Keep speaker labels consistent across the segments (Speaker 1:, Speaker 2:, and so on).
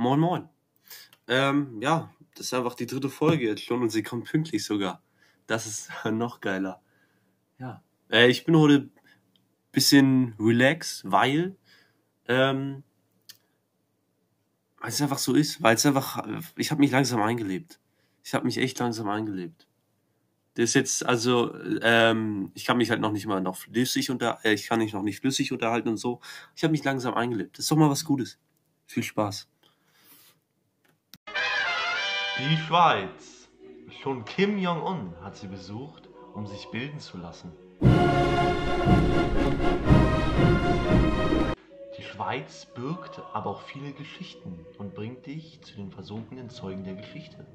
Speaker 1: Moin Moin. Ähm, ja, das ist einfach die dritte Folge jetzt schon und sie kommt pünktlich sogar. Das ist noch geiler. Ja. Äh, ich bin heute bisschen relax, weil ähm, weil es einfach so ist, weil es einfach, ich habe mich langsam eingelebt. Ich habe mich echt langsam eingelebt. Das ist jetzt, also, ähm, ich kann mich halt noch nicht mal noch flüssig unter, äh, ich kann mich noch nicht flüssig unterhalten und so. Ich habe mich langsam eingelebt. Das ist doch mal was Gutes. Viel Spaß.
Speaker 2: Die Schweiz. Schon Kim Jong-un hat sie besucht, um sich bilden zu lassen. Die Schweiz birgt aber auch viele Geschichten und bringt dich zu den versunkenen Zeugen der Geschichte.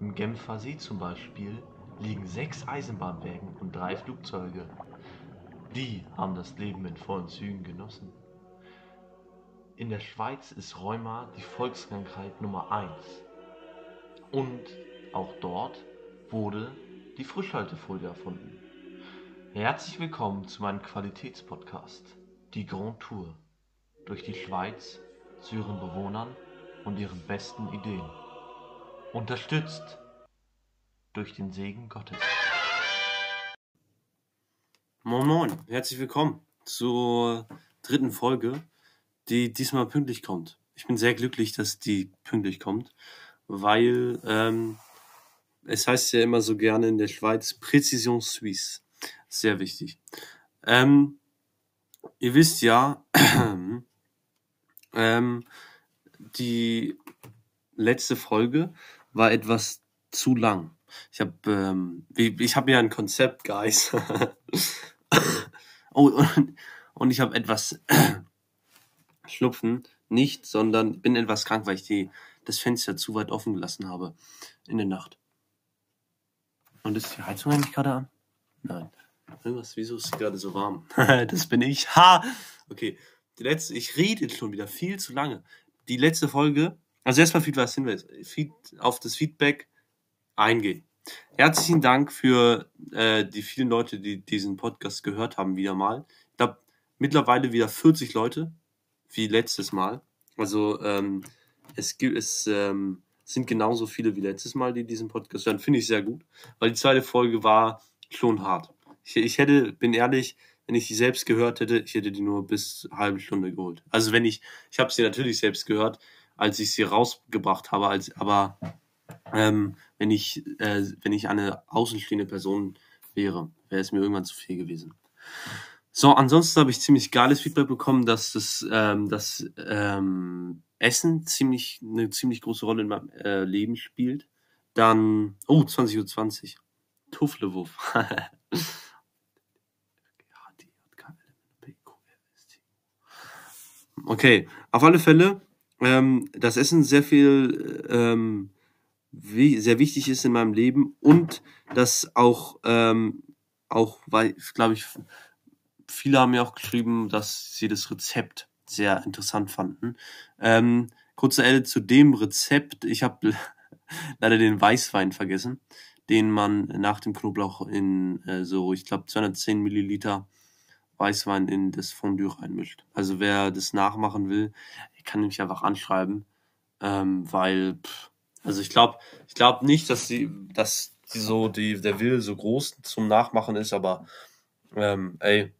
Speaker 2: Im Genfer See zum Beispiel liegen sechs Eisenbahnwägen und drei Flugzeuge. Die haben das Leben in vollen Zügen genossen. In der Schweiz ist Rheuma die Volkskrankheit Nummer eins. Und auch dort wurde die Frischhaltefolie erfunden. Herzlich willkommen zu meinem Qualitätspodcast, die Grand Tour, durch die Schweiz zu ihren Bewohnern und ihren besten Ideen. Unterstützt durch den Segen Gottes.
Speaker 1: Moin Moin, herzlich willkommen zur dritten Folge, die diesmal pünktlich kommt. Ich bin sehr glücklich, dass die pünktlich kommt, weil ähm, es heißt ja immer so gerne in der Schweiz Präzision Suisse. Sehr wichtig. Ähm, ihr wisst ja, ähm, die letzte Folge war etwas zu lang. Ich habe ähm, ich habe ja ein Konzept, Guys. oh, und, und ich habe etwas Schnupfen, nicht, sondern bin etwas krank, weil ich die, das Fenster zu weit offen gelassen habe in der Nacht. Und ist die Heizung eigentlich gerade an? Nein. Irgendwas, wieso ist sie gerade so warm? das bin ich. Ha! Okay. Die letzte, ich rede schon wieder viel zu lange. Die letzte Folge, also erstmal was Hinweis, Feed, auf das Feedback eingehen. Herzlichen Dank für äh, die vielen Leute, die diesen Podcast gehört haben, wieder mal. Ich glaube, mittlerweile wieder 40 Leute, wie letztes Mal. Also ähm, es gibt es ähm, sind genauso viele wie letztes Mal, die diesen Podcast hören. Finde ich sehr gut, weil die zweite Folge war schon hart. Ich, ich hätte, bin ehrlich, wenn ich die selbst gehört hätte, ich hätte die nur bis halbe Stunde geholt. Also wenn ich, ich habe sie natürlich selbst gehört, als ich sie rausgebracht habe, als, aber ähm, wenn ich, äh, wenn ich eine außenstehende Person wäre, wäre es mir irgendwann zu viel gewesen. So, ansonsten habe ich ziemlich geiles Feedback bekommen, dass das, ähm, das ähm, Essen ziemlich eine ziemlich große Rolle in meinem äh, Leben spielt. Dann, oh, 20.20 Uhr. 20. Tufflewuff. Okay, auf alle Fälle, ähm, das Essen sehr viel, ähm, wie, sehr wichtig ist in meinem Leben und das auch, ähm, auch, weil, glaube ich, viele haben mir auch geschrieben, dass sie das Rezept sehr interessant fanden. Ähm, kurze Ende zu dem Rezept. Ich habe leider den Weißwein vergessen, den man nach dem Knoblauch in äh, so, ich glaube, 210 Milliliter Weißwein in das Fondue reinmischt. Also wer das nachmachen will, kann mich einfach anschreiben, ähm, weil, pff, also ich glaube, ich glaube nicht, dass die, dass die so die der Will so groß zum Nachmachen ist, aber ähm, ey,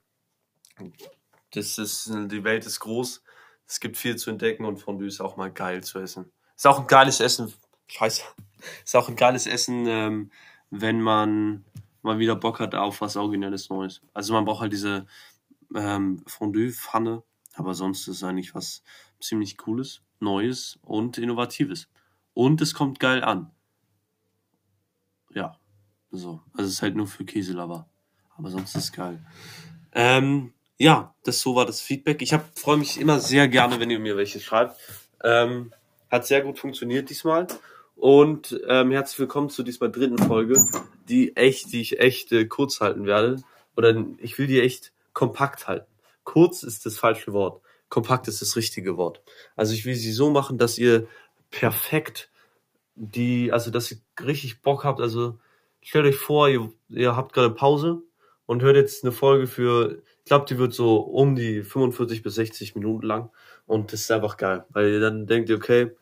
Speaker 1: das ist die Welt ist groß, es gibt viel zu entdecken und Fondue ist auch mal geil zu essen. Ist auch ein geiles Essen. Scheiße. Ist auch ein geiles Essen, ähm, wenn man mal wieder Bock hat auf was Originelles Neues. Also man braucht halt diese ähm, Fondue-Pfanne, aber sonst ist es eigentlich was ziemlich Cooles, Neues und Innovatives. Und es kommt geil an. Ja, so. Also es ist halt nur für Käselover. Aber sonst ist es geil. Ähm, ja, das so war das Feedback. Ich freue mich immer sehr gerne, wenn ihr mir welche schreibt. Ähm, hat sehr gut funktioniert diesmal. Und ähm, herzlich willkommen zu diesmal dritten Folge, die echt, die ich echt äh, kurz halten werde. Oder ich will die echt kompakt halten. Kurz ist das falsche Wort. Kompakt ist das richtige Wort. Also ich will sie so machen, dass ihr perfekt die, also dass ihr richtig Bock habt. Also stellt euch vor, ihr, ihr habt gerade Pause und hört jetzt eine Folge für glaube, die wird so um die 45 bis 60 Minuten lang. Und das ist einfach geil, weil ihr dann denkt, okay,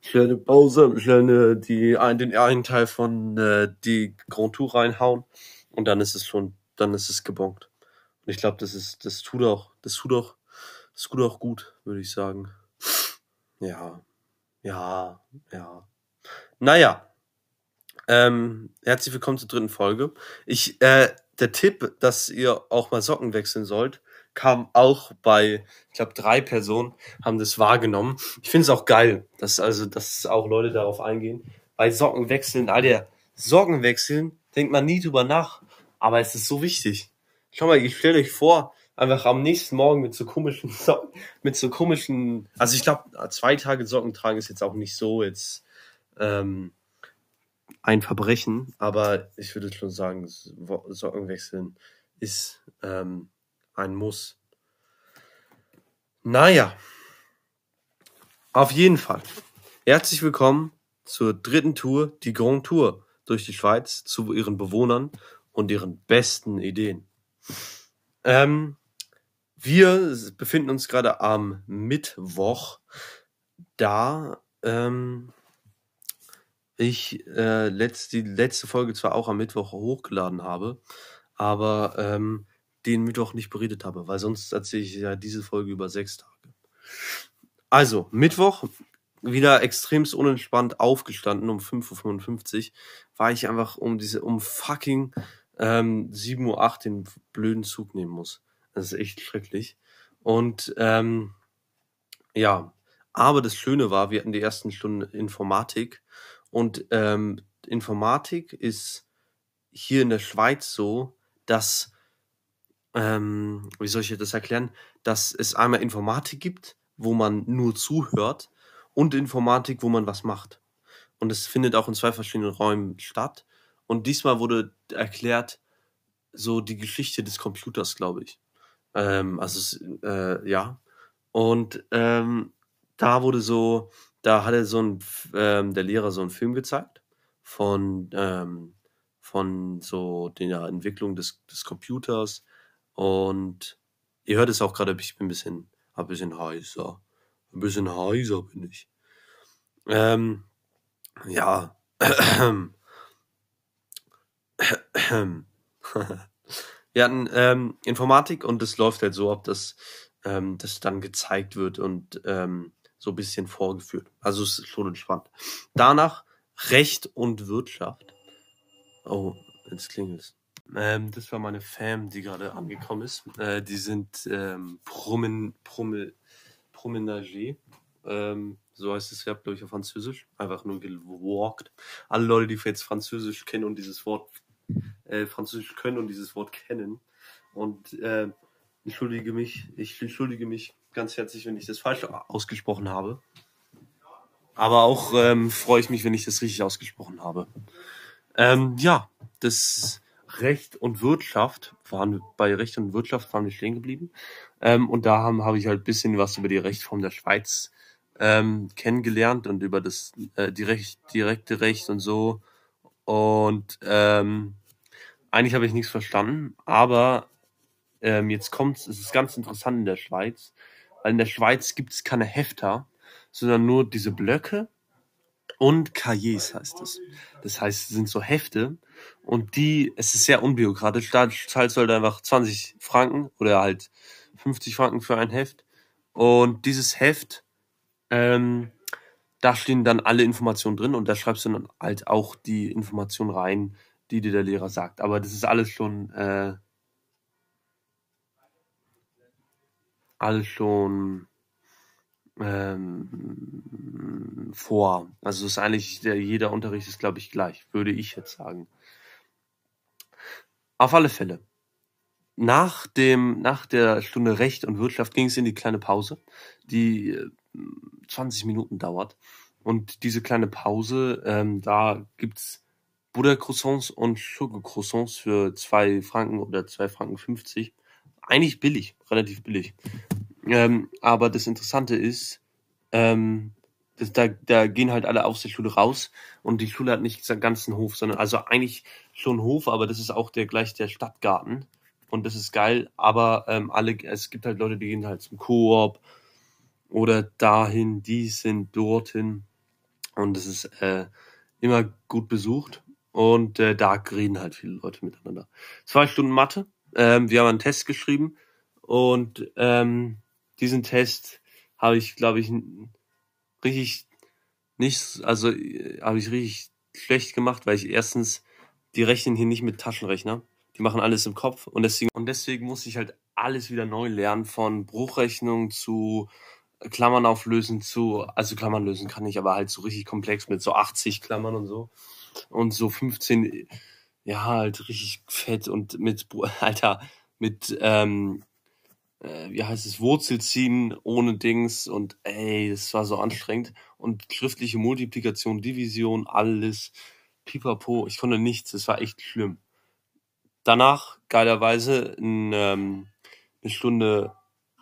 Speaker 1: schnell eine Pause, schnell eine, die, ein, den einen Teil von äh, die Grand Tour reinhauen und dann ist es schon, dann ist es gebongt. Und ich glaube, das ist, das tut auch, das tut auch, das tut auch gut, würde ich sagen. Ja, ja, ja. Naja, ähm, herzlich willkommen zur dritten Folge. Ich, äh, der Tipp, dass ihr auch mal Socken wechseln sollt, kam auch bei, ich glaube, drei Personen haben das wahrgenommen. Ich finde es auch geil, dass also, dass auch Leute darauf eingehen. Bei Socken wechseln, all der Socken wechseln, denkt man nie drüber nach, aber es ist so wichtig. Schau mal, ich stelle euch vor, einfach am nächsten Morgen mit so komischen Socken, mit so komischen, also ich glaube, zwei Tage Socken tragen ist jetzt auch nicht so jetzt ähm, ein Verbrechen, aber ich würde schon sagen, Socken wechseln ist ähm, ein Muss. Naja, auf jeden Fall. Herzlich willkommen zur dritten Tour, die Grand Tour durch die Schweiz zu ihren Bewohnern und ihren besten Ideen. Ähm, wir befinden uns gerade am Mittwoch, da ähm, ich äh, letzt, die letzte Folge zwar auch am Mittwoch hochgeladen habe, aber ähm, den Mittwoch nicht beredet habe, weil sonst erzähle ich ja diese Folge über sechs Tage. Also, Mittwoch, wieder extremst unentspannt aufgestanden um 5.55 Uhr, weil ich einfach um diese, um fucking ähm, 7.08 Uhr den blöden Zug nehmen muss. Das ist echt schrecklich. Und ähm, ja, aber das Schöne war, wir hatten die ersten Stunden Informatik und ähm, Informatik ist hier in der Schweiz so, dass ähm, wie soll ich das erklären, dass es einmal Informatik gibt, wo man nur zuhört und Informatik, wo man was macht. Und es findet auch in zwei verschiedenen Räumen statt. Und diesmal wurde erklärt, so die Geschichte des Computers, glaube ich. Ähm, also, äh, ja. Und ähm, da wurde so, da hatte so ein, ähm, der Lehrer so einen Film gezeigt von, ähm, von so der Entwicklung des, des Computers, und ihr hört es auch gerade, ich bin ein bisschen, ein bisschen heißer. Ein bisschen heißer bin ich. Ähm, ja. Wir hatten ähm, Informatik und es läuft halt so ab, dass ähm, das dann gezeigt wird und ähm, so ein bisschen vorgeführt. Also es ist schon entspannt. Danach Recht und Wirtschaft. Oh, jetzt klingelt es. Ähm, das war meine Fam, die gerade angekommen ist. Äh, die sind ähm, Promen. Ähm, so heißt es glaube ich, auf Französisch. Einfach nur gewalkt. Alle Leute, die jetzt Französisch kennen und dieses Wort äh, Französisch können und dieses Wort kennen. Und äh, entschuldige mich, ich entschuldige mich ganz herzlich, wenn ich das falsch ausgesprochen habe. Aber auch ähm, freue ich mich, wenn ich das richtig ausgesprochen habe. Ähm, ja, das Recht und Wirtschaft waren bei Recht und Wirtschaft waren wir stehen geblieben. Ähm, und da habe hab ich halt bisschen was über die Rechtsform der Schweiz ähm, kennengelernt und über das äh, direkt, direkte Recht und so. Und ähm, eigentlich habe ich nichts verstanden, aber ähm, jetzt kommt es ist ganz interessant in der Schweiz, weil in der Schweiz gibt es keine Hefter, sondern nur diese Blöcke und Cahiers heißt es. Das heißt, es sind so Hefte und die, es ist sehr unbürokratisch. Da zahlst du halt einfach 20 Franken oder halt 50 Franken für ein Heft. Und dieses Heft, ähm, da stehen dann alle Informationen drin und da schreibst du dann halt auch die Informationen rein, die dir der Lehrer sagt. Aber das ist alles schon, äh, alles schon ähm, vor. Also ist eigentlich der, jeder Unterricht ist, glaube ich, gleich, würde ich jetzt sagen. Auf alle Fälle. Nach dem, nach der Stunde Recht und Wirtschaft ging es in die kleine Pause, die 20 äh, Minuten dauert. Und diese kleine Pause, ähm, da gibt's Butter-Croissants und Sugar-Croissants für zwei Franken oder zwei Franken 50. Eigentlich billig, relativ billig. Ähm, aber das Interessante ist, ähm, das, da, da gehen halt alle aus der Schule raus und die Schule hat nicht den ganzen Hof, sondern also eigentlich schon Hof, aber das ist auch der gleich der Stadtgarten. und das ist geil, aber ähm, alle, es gibt halt Leute, die gehen halt zum Koop oder dahin, die sind dorthin und es ist äh, immer gut besucht und äh, da reden halt viele Leute miteinander. Zwei Stunden Mathe, ähm, wir haben einen Test geschrieben und ähm, diesen Test habe ich, glaube ich, richtig nicht, also äh, habe ich richtig schlecht gemacht, weil ich erstens, die rechnen hier nicht mit Taschenrechner. Die machen alles im Kopf und deswegen, und deswegen muss ich halt alles wieder neu lernen, von Bruchrechnung zu Klammern auflösen zu, also Klammern lösen kann ich, aber halt so richtig komplex mit so 80 Klammern und so. Und so 15, ja, halt richtig fett und mit, Alter, mit, ähm, äh, wie heißt es, Wurzel ziehen ohne Dings und ey, das war so anstrengend. Und schriftliche Multiplikation, Division, alles, pipapo, ich konnte nichts, es war echt schlimm. Danach, geilerweise, ein, ähm, eine Stunde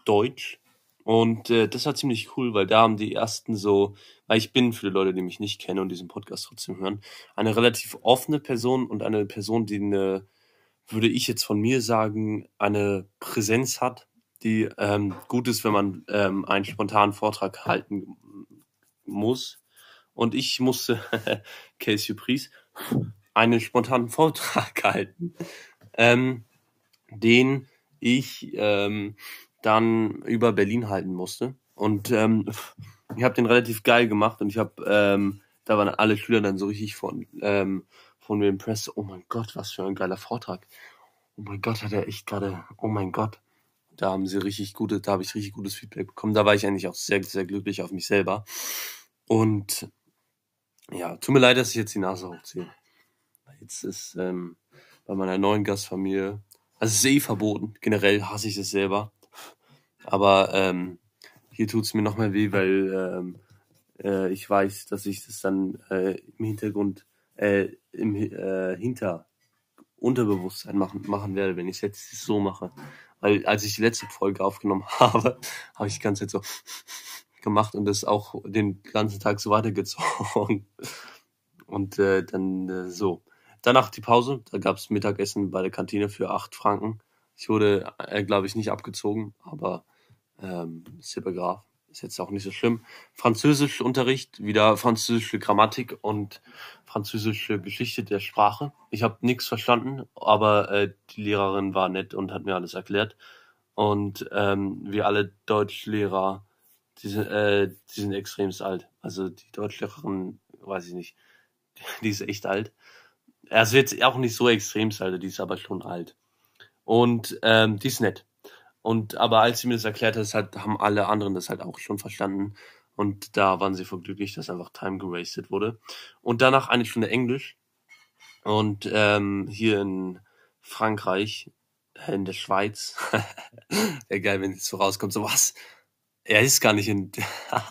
Speaker 1: Deutsch. Und äh, das war ziemlich cool, weil da haben die ersten so, weil ich bin für die Leute, die mich nicht kennen und diesen Podcast trotzdem hören, eine relativ offene Person und eine Person, die eine, würde ich jetzt von mir sagen, eine Präsenz hat, die ähm, gut ist, wenn man ähm, einen spontanen Vortrag halten muss. Und ich musste, Case Surprise, einen spontanen Vortrag halten, ähm, den ich ähm, dann über Berlin halten musste. Und ähm, ich habe den relativ geil gemacht und ich habe, ähm, da waren alle Schüler dann so richtig von, ähm, von mir impressed. Oh mein Gott, was für ein geiler Vortrag. Oh mein Gott, hat er echt gerade, oh mein Gott. Da haben sie richtig gute, da habe ich richtig gutes Feedback bekommen. Da war ich eigentlich auch sehr, sehr glücklich auf mich selber. Und ja, tut mir leid, dass ich jetzt die Nase hochziehe. Jetzt ist ähm, bei meiner neuen Gastfamilie, also es ist eh verboten. Generell hasse ich es selber. Aber ähm, hier tut es mir noch mal weh, weil ähm, äh, ich weiß, dass ich das dann äh, im Hintergrund, äh, im äh, Hinter Unterbewusstsein machen, machen werde, wenn ich es jetzt so mache. Weil als ich die letzte Folge aufgenommen habe, habe ich die ganze Zeit so gemacht und das auch den ganzen Tag so weitergezogen. Und äh, dann äh, so. Danach die Pause, da gab's Mittagessen bei der Kantine für acht Franken. Ich wurde, äh, glaube ich, nicht abgezogen, aber ähm, Silbergraf ist jetzt auch nicht so schlimm. Französischunterricht, wieder französische Grammatik und französische Geschichte der Sprache. Ich habe nichts verstanden, aber äh, die Lehrerin war nett und hat mir alles erklärt. Und ähm, wir alle Deutschlehrer, die sind, äh, die sind extremst alt. Also die Deutschlehrerin, weiß ich nicht, die ist echt alt. Also jetzt auch nicht so extremst alt, die ist aber schon alt. Und ähm, die ist nett. Und aber als sie mir das erklärt hat, halt, haben alle anderen das halt auch schon verstanden. Und da waren sie voll glücklich, dass einfach Time gerastet wurde. Und danach eine Stunde Englisch. Und ähm, hier in Frankreich, äh, in der Schweiz. Geil, wenn jetzt so rauskommt, so was. Er ist gar nicht in,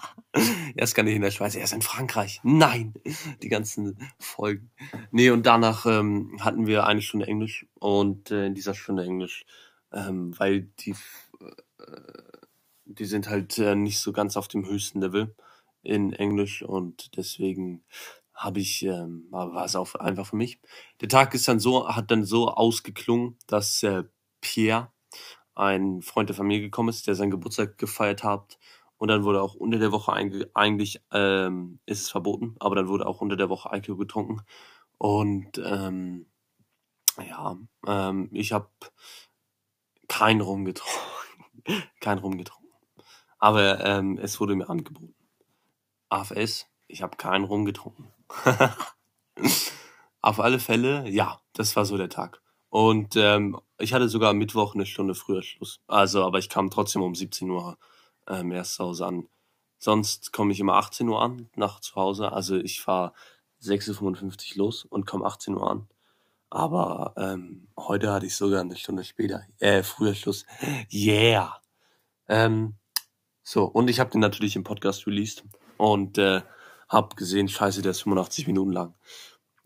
Speaker 1: er ist gar nicht in der Schweiz, er ist in Frankreich. Nein, die ganzen Folgen. Nee, und danach ähm, hatten wir eine Stunde Englisch und äh, in dieser Stunde Englisch ähm, weil die, äh, die sind halt äh, nicht so ganz auf dem höchsten Level in Englisch und deswegen habe ich, ähm, war es auch einfach für mich. Der Tag ist dann so, hat dann so ausgeklungen, dass äh, Pierre, ein Freund der Familie gekommen ist, der seinen Geburtstag gefeiert hat. Und dann wurde auch unter der Woche eigentlich, ähm, ist es verboten, aber dann wurde auch unter der Woche Alkohol getrunken. Und ähm, ja, ähm, ich habe kein Rum getrunken. kein Rum getrunken. Aber ähm, es wurde mir angeboten. AFS, ich habe keinen Rum getrunken. Auf alle Fälle, ja, das war so der Tag. Und ähm, ich hatte sogar Mittwoch eine Stunde früher Schluss. Also, aber ich kam trotzdem um 17 Uhr ähm, erst zu Hause an. Sonst komme ich immer 18 Uhr an, nach zu Hause. Also ich fahre 6.55 Uhr los und komme 18 Uhr an. Aber ähm, heute hatte ich sogar eine Stunde später, äh, früher Schluss. Yeah. Ähm, so, und ich habe den natürlich im Podcast released und äh, hab gesehen, scheiße, der ist 85 Minuten lang.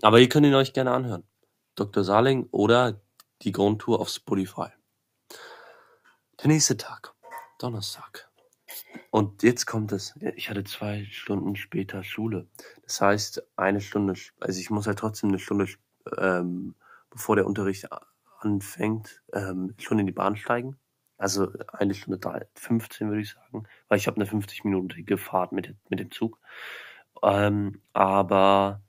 Speaker 1: Aber ihr könnt ihn euch gerne anhören. Dr. Saling oder die Grundtour auf Spotify. Der nächste Tag, Donnerstag. Und jetzt kommt es. Ich hatte zwei Stunden später Schule. Das heißt, eine Stunde, also ich muss halt trotzdem eine Stunde ähm, bevor der Unterricht anfängt, ähm, schon in die Bahn steigen. Also eine Stunde drei, 15 würde ich sagen, weil ich habe eine 50-minütige Fahrt mit, mit dem Zug. Ähm, aber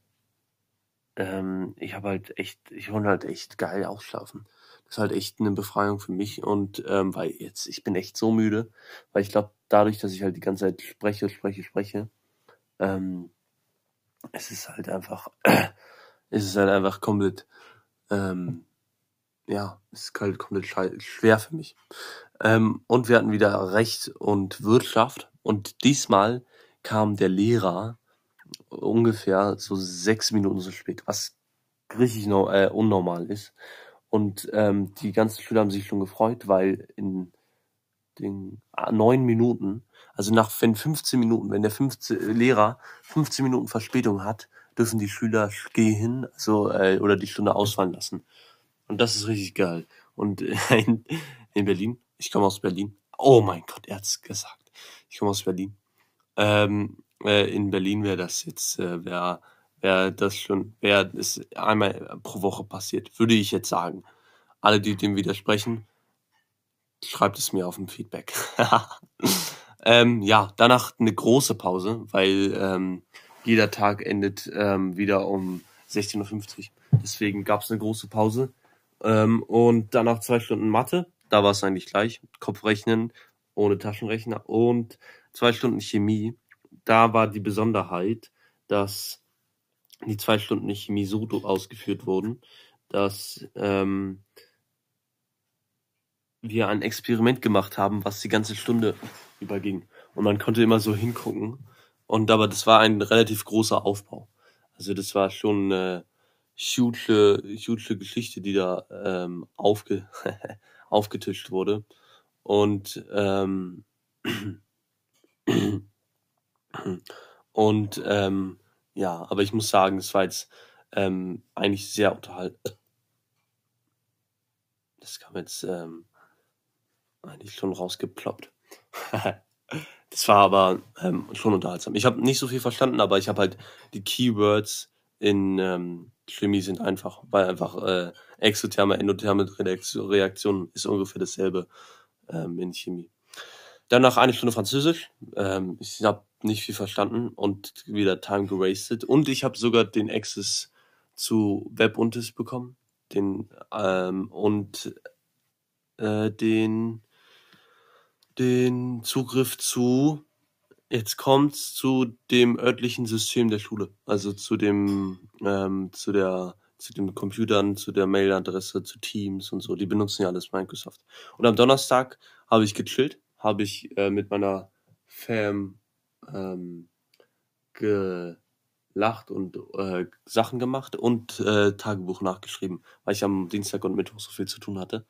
Speaker 1: ähm, ich habe halt echt, ich wollte halt echt geil ausschlafen. Das ist halt echt eine Befreiung für mich und ähm, weil jetzt, ich bin echt so müde, weil ich glaube, dadurch, dass ich halt die ganze Zeit spreche, spreche, spreche, ähm, es ist halt einfach, es ist halt einfach komplett, ähm, ja, es ist halt komplett schwer für mich. Ähm, und wir hatten wieder Recht und Wirtschaft und diesmal kam der Lehrer ungefähr so sechs Minuten zu spät, was richtig no, äh, unnormal ist. Und ähm, die ganzen Schüler haben sich schon gefreut, weil in den ah, neun Minuten, also nach wenn 15 Minuten, wenn der 15, Lehrer 15 Minuten Verspätung hat, dürfen die Schüler gehen, also äh, oder die Stunde ausfallen lassen. Und das ist richtig geil. Und in, in Berlin, ich komme aus Berlin. Oh mein Gott, er hat's gesagt. Ich komme aus Berlin. Ähm, äh, in Berlin wäre das jetzt, äh, wäre wäre das schon, wäre es einmal pro Woche passiert, würde ich jetzt sagen. Alle, die dem widersprechen, schreibt es mir auf dem Feedback. ähm, ja, danach eine große Pause, weil ähm, jeder Tag endet ähm, wieder um 16.50 Uhr. Deswegen gab es eine große Pause. Ähm, und danach zwei Stunden Mathe. Da war es eigentlich gleich. Kopfrechnen ohne Taschenrechner. Und zwei Stunden Chemie. Da war die Besonderheit, dass die zwei Stunden Chemie so ausgeführt wurden, dass ähm, wir ein Experiment gemacht haben, was die ganze Stunde überging. Und man konnte immer so hingucken. Und aber das war ein relativ großer Aufbau. Also das war schon eine huge, huge Geschichte, die da ähm, aufge aufgetischt wurde. Und ähm, und ähm, ja, aber ich muss sagen, es war jetzt ähm, eigentlich sehr unterhaltsam. Das kam jetzt ähm, eigentlich schon rausgeploppt. das war aber ähm, schon unterhaltsam. Ich habe nicht so viel verstanden, aber ich habe halt die Keywords in ähm, Chemie sind einfach, weil einfach äh, exotherme, endotherme Reaktion ist ungefähr dasselbe ähm, in Chemie. Dann nach eine Stunde Französisch. Ähm, ich habe nicht viel verstanden und wieder Time gewastet. Und ich habe sogar den Access zu Webuntis bekommen. Den ähm, und äh, den den Zugriff zu jetzt kommt's zu dem örtlichen System der Schule, also zu dem ähm, zu der zu den Computern, zu der Mailadresse, zu Teams und so. Die benutzen ja alles Microsoft. Und am Donnerstag habe ich gechillt, habe ich äh, mit meiner Fam ähm, gelacht und äh, Sachen gemacht und äh, Tagebuch nachgeschrieben, weil ich am Dienstag und Mittwoch so viel zu tun hatte.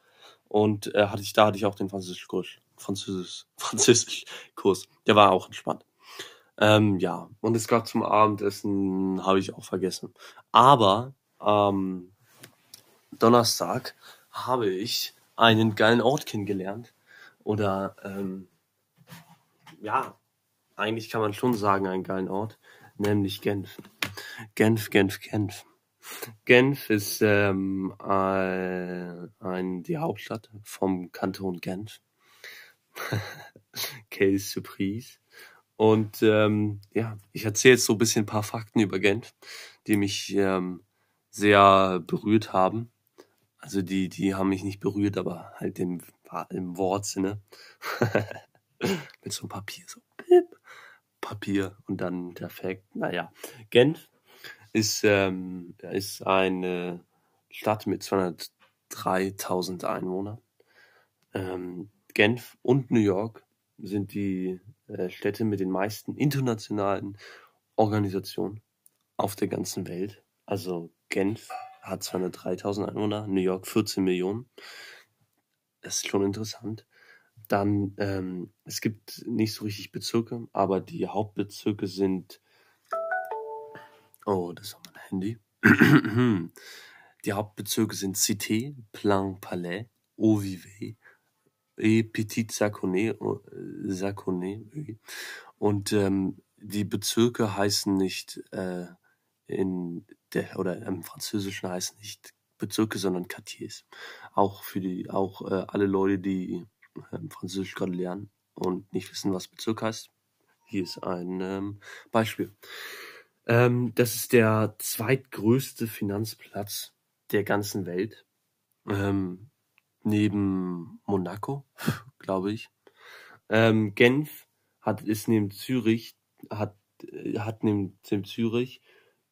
Speaker 1: Und äh, hatte ich, da hatte ich auch den Französischkurs. Französisch, Französischkurs. Der war auch entspannt. Ähm, ja, und es gab zum Abendessen, habe ich auch vergessen. Aber am Donnerstag habe ich einen geilen Ort kennengelernt. Oder ähm, ja, eigentlich kann man schon sagen, einen geilen Ort, nämlich Genf. Genf, Genf, Genf. Genf ist ähm, ein, ein, die Hauptstadt vom Kanton Genf. Quelle Surprise. Und ähm, ja, ich erzähle jetzt so ein bisschen ein paar Fakten über Genf, die mich ähm, sehr berührt haben. Also die, die haben mich nicht berührt, aber halt im, im Wortsinne. Mit so einem Papier, so pip, Papier und dann der Fakt. Naja, Genf ist, ähm, ist eine Stadt mit 203.000 Einwohnern. Ähm, Genf und New York sind die äh, Städte mit den meisten internationalen Organisationen auf der ganzen Welt. Also Genf hat 203.000 Einwohner, New York 14 Millionen. Das ist schon interessant. Dann, ähm, es gibt nicht so richtig Bezirke, aber die Hauptbezirke sind. Oh, das ist mein Handy. die Hauptbezirke sind Cité, Plan Palais, Eau-Vivet, et Petit Saconnet, Saconnet und ähm, die Bezirke heißen nicht äh, in der oder im Französischen heißen nicht Bezirke, sondern Quartiers. Auch für die, auch äh, alle Leute, die äh, Französisch gerade lernen und nicht wissen, was Bezirk heißt. Hier ist ein ähm, Beispiel. Ähm, das ist der zweitgrößte Finanzplatz der ganzen Welt. Ähm, neben Monaco, glaube ich. Ähm, Genf hat, ist neben Zürich, hat, hat neben dem Zürich,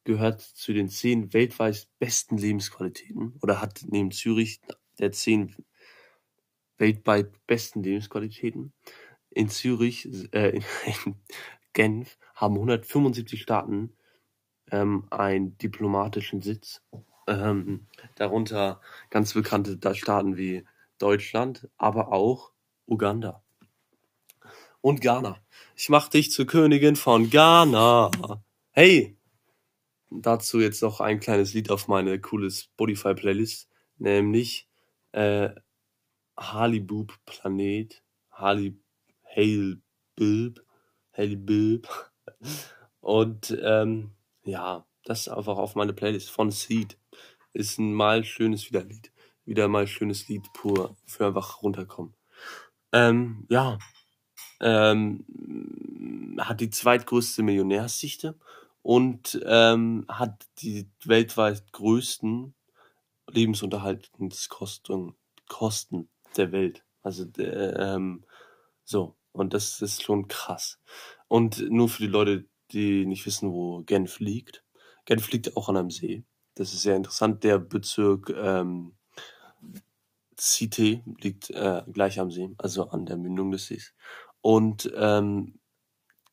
Speaker 1: gehört zu den zehn weltweit besten Lebensqualitäten oder hat neben Zürich der zehn weltweit besten Lebensqualitäten. In Zürich, äh, in Genf haben 175 Staaten ähm, einen diplomatischen Sitz. Ähm, darunter ganz bekannte Staaten wie Deutschland, aber auch Uganda und Ghana. Ich mach dich zur Königin von Ghana. Hey! Dazu jetzt noch ein kleines Lied auf meine coole Spotify-Playlist, nämlich äh, Haliboob Planet, Halib, Hail Bilb. Und ähm, ja, das ist einfach auf meine Playlist von Seed. Ist ein mal schönes Wiederlied. Wieder mal schönes Lied pur für einfach runterkommen. Ähm, ja, ähm, hat die zweitgrößte Millionärsdichte und ähm, hat die weltweit größten Lebensunterhaltungskosten Kosten der Welt. Also ähm, so und das ist schon krass. Und nur für die Leute, die nicht wissen, wo Genf liegt. Genf liegt auch an einem See. Das ist sehr interessant. Der Bezirk ähm, Cité liegt äh, gleich am See, also an der Mündung des Sees. Und ähm,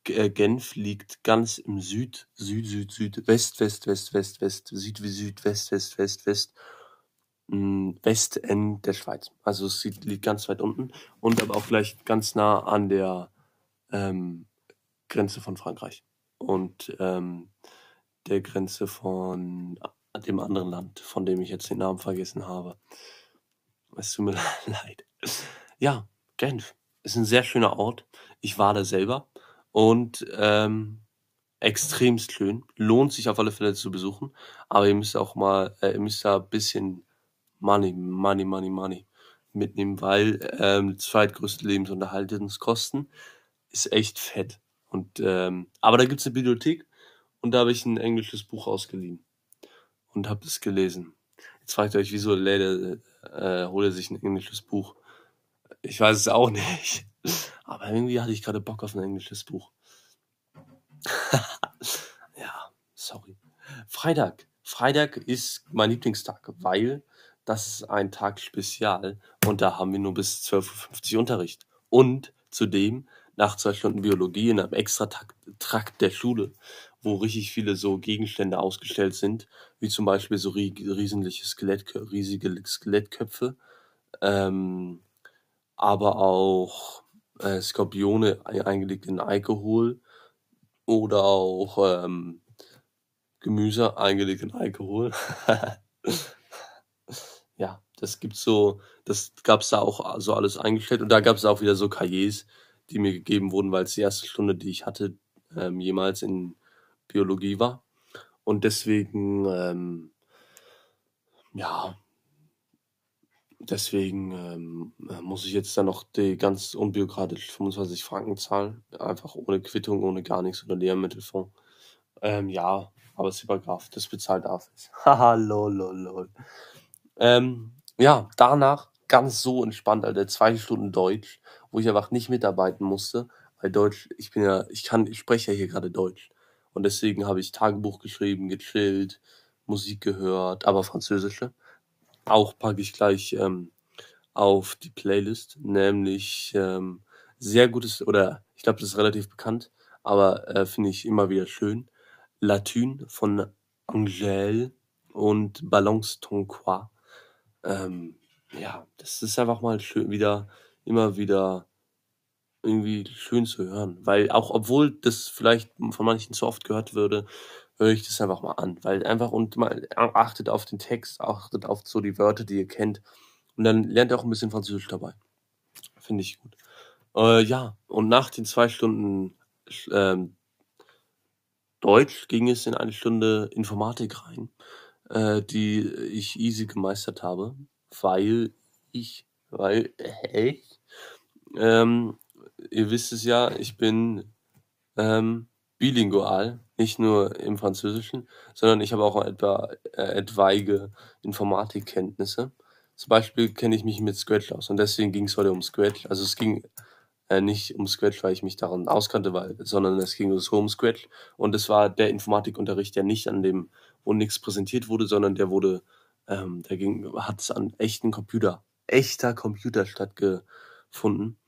Speaker 1: äh, Genf liegt ganz im Süd, Süd, Süd, Süd, West, West, West, West, West, Süd, Süd, West, West, West, West, hm, Westend der Schweiz. Also es liegt ganz weit unten und aber auch gleich ganz nah an der ähm, Grenze von Frankreich und ähm, der Grenze von dem anderen Land, von dem ich jetzt den Namen vergessen habe. Es tut mir leid. Ja, Genf ist ein sehr schöner Ort. Ich war da selber und ähm, extremst schön. Lohnt sich auf alle Fälle zu besuchen. Aber ihr müsst auch mal, äh, ihr müsst da ein bisschen Money, Money, Money, Money mitnehmen, weil ähm, zweitgrößte Lebensunterhaltungskosten ist echt fett. Und ähm, aber da gibt's eine Bibliothek und da habe ich ein englisches Buch ausgeliehen und habe es gelesen. Jetzt fragt ihr euch, wieso lädt äh, holt er sich ein englisches Buch? Ich weiß es auch nicht. Aber irgendwie hatte ich gerade Bock auf ein englisches Buch. ja, sorry. Freitag. Freitag ist mein Lieblingstag, weil das ist ein Tag Spezial und da haben wir nur bis 12.50 Uhr Unterricht. Und zudem nach zwei Stunden Biologie in einem extra Trakt der Schule, wo richtig viele so Gegenstände ausgestellt sind, wie zum Beispiel so riesige, Skelett, riesige Skelettköpfe, ähm, aber auch äh, Skorpione eingelegt in Alkohol oder auch ähm, Gemüse eingelegt in Alkohol. ja, das gibt's so, das gab's da auch so alles eingestellt und da gab's auch wieder so Cahiers, die mir gegeben wurden, weil es die erste Stunde, die ich hatte, ähm, jemals in Biologie war. Und deswegen, ähm, ja, deswegen ähm, muss ich jetzt dann noch die ganz unbürokratisch 25 Franken zahlen. Einfach ohne Quittung, ohne gar nichts oder Lehrmittelfonds. Ähm, ja, aber es übergraf, das bezahlt darf ich. Haha, lol, lol, lol. Ähm, ja, danach ganz so entspannt, Alter, zwei Stunden Deutsch, wo ich einfach nicht mitarbeiten musste, weil Deutsch, ich bin ja, ich kann, ich spreche ja hier gerade Deutsch. Und deswegen habe ich Tagebuch geschrieben, gechillt, Musik gehört, aber französische. Auch packe ich gleich ähm, auf die Playlist, nämlich ähm, sehr gutes, oder ich glaube, das ist relativ bekannt, aber äh, finde ich immer wieder schön. Latune von Angèle und Balance ton quoi. Ähm, ja, das ist einfach mal schön, wieder, immer wieder irgendwie schön zu hören. Weil auch obwohl das vielleicht von manchen zu oft gehört würde, höre ich das einfach mal an. Weil einfach und mal achtet auf den Text, achtet auf so die Wörter, die ihr kennt. Und dann lernt ihr auch ein bisschen Französisch dabei. Finde ich gut. Äh, ja, und nach den zwei Stunden ähm, Deutsch ging es in eine Stunde Informatik rein. äh, die ich easy gemeistert habe, weil ich, weil, echt, ähm, ihr wisst es ja, ich bin ähm, bilingual, nicht nur im Französischen, sondern ich habe auch etwa äh, etwaige Informatikkenntnisse. Zum Beispiel kenne ich mich mit Scratch aus und deswegen ging es heute um Scratch. Also es ging äh, nicht um Scratch, weil ich mich daran auskannte, weil, sondern es ging so um Scratch. Und es war der Informatikunterricht, der nicht an dem Unix präsentiert wurde, sondern der wurde, ähm, der ging, hat es an echten Computer, echter Computer stattgefunden.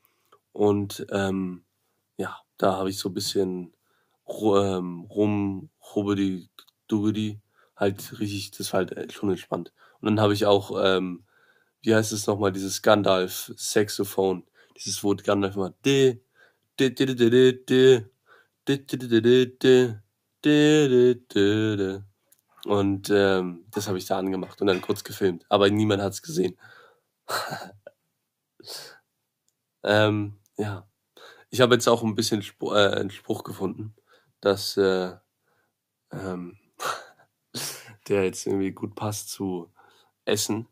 Speaker 1: Und ähm, ja, da habe ich so ein bisschen ähm, rum, hobedi, dugedi, halt richtig, das war halt schon entspannt. Und dann habe ich auch, ähm, wie heißt es nochmal, dieses Gandalf-Saxophon. Dieses, Wort Gandalf immer de, de, de, de, de, de, und ähm, das habe ich da angemacht und dann kurz gefilmt. Aber niemand hat es gesehen. ähm, ja. Ich habe jetzt auch ein bisschen Spruch, äh, einen Spruch gefunden, dass äh, ähm, der jetzt irgendwie gut passt zu Essen,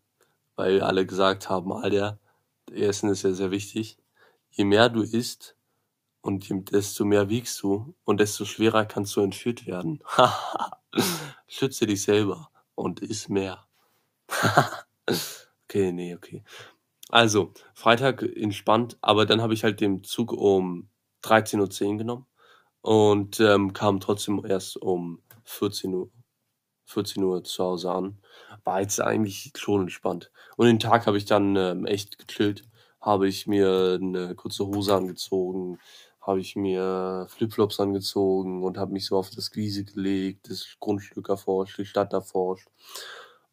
Speaker 1: weil alle gesagt haben, Alter, Essen ist ja sehr wichtig. Je mehr du isst und desto mehr wiegst du und desto schwerer kannst du entführt werden. Schütze dich selber und iss mehr. okay, nee, okay. Also, Freitag entspannt, aber dann habe ich halt den Zug um 13.10 Uhr genommen und ähm, kam trotzdem erst um 14 Uhr, 14 Uhr zu Hause an. War jetzt eigentlich schon entspannt. Und den Tag habe ich dann ähm, echt gechillt. Habe ich mir eine kurze Hose angezogen, habe ich mir Flipflops angezogen und habe mich so auf das Wiese gelegt, das Grundstück erforscht, die Stadt erforscht.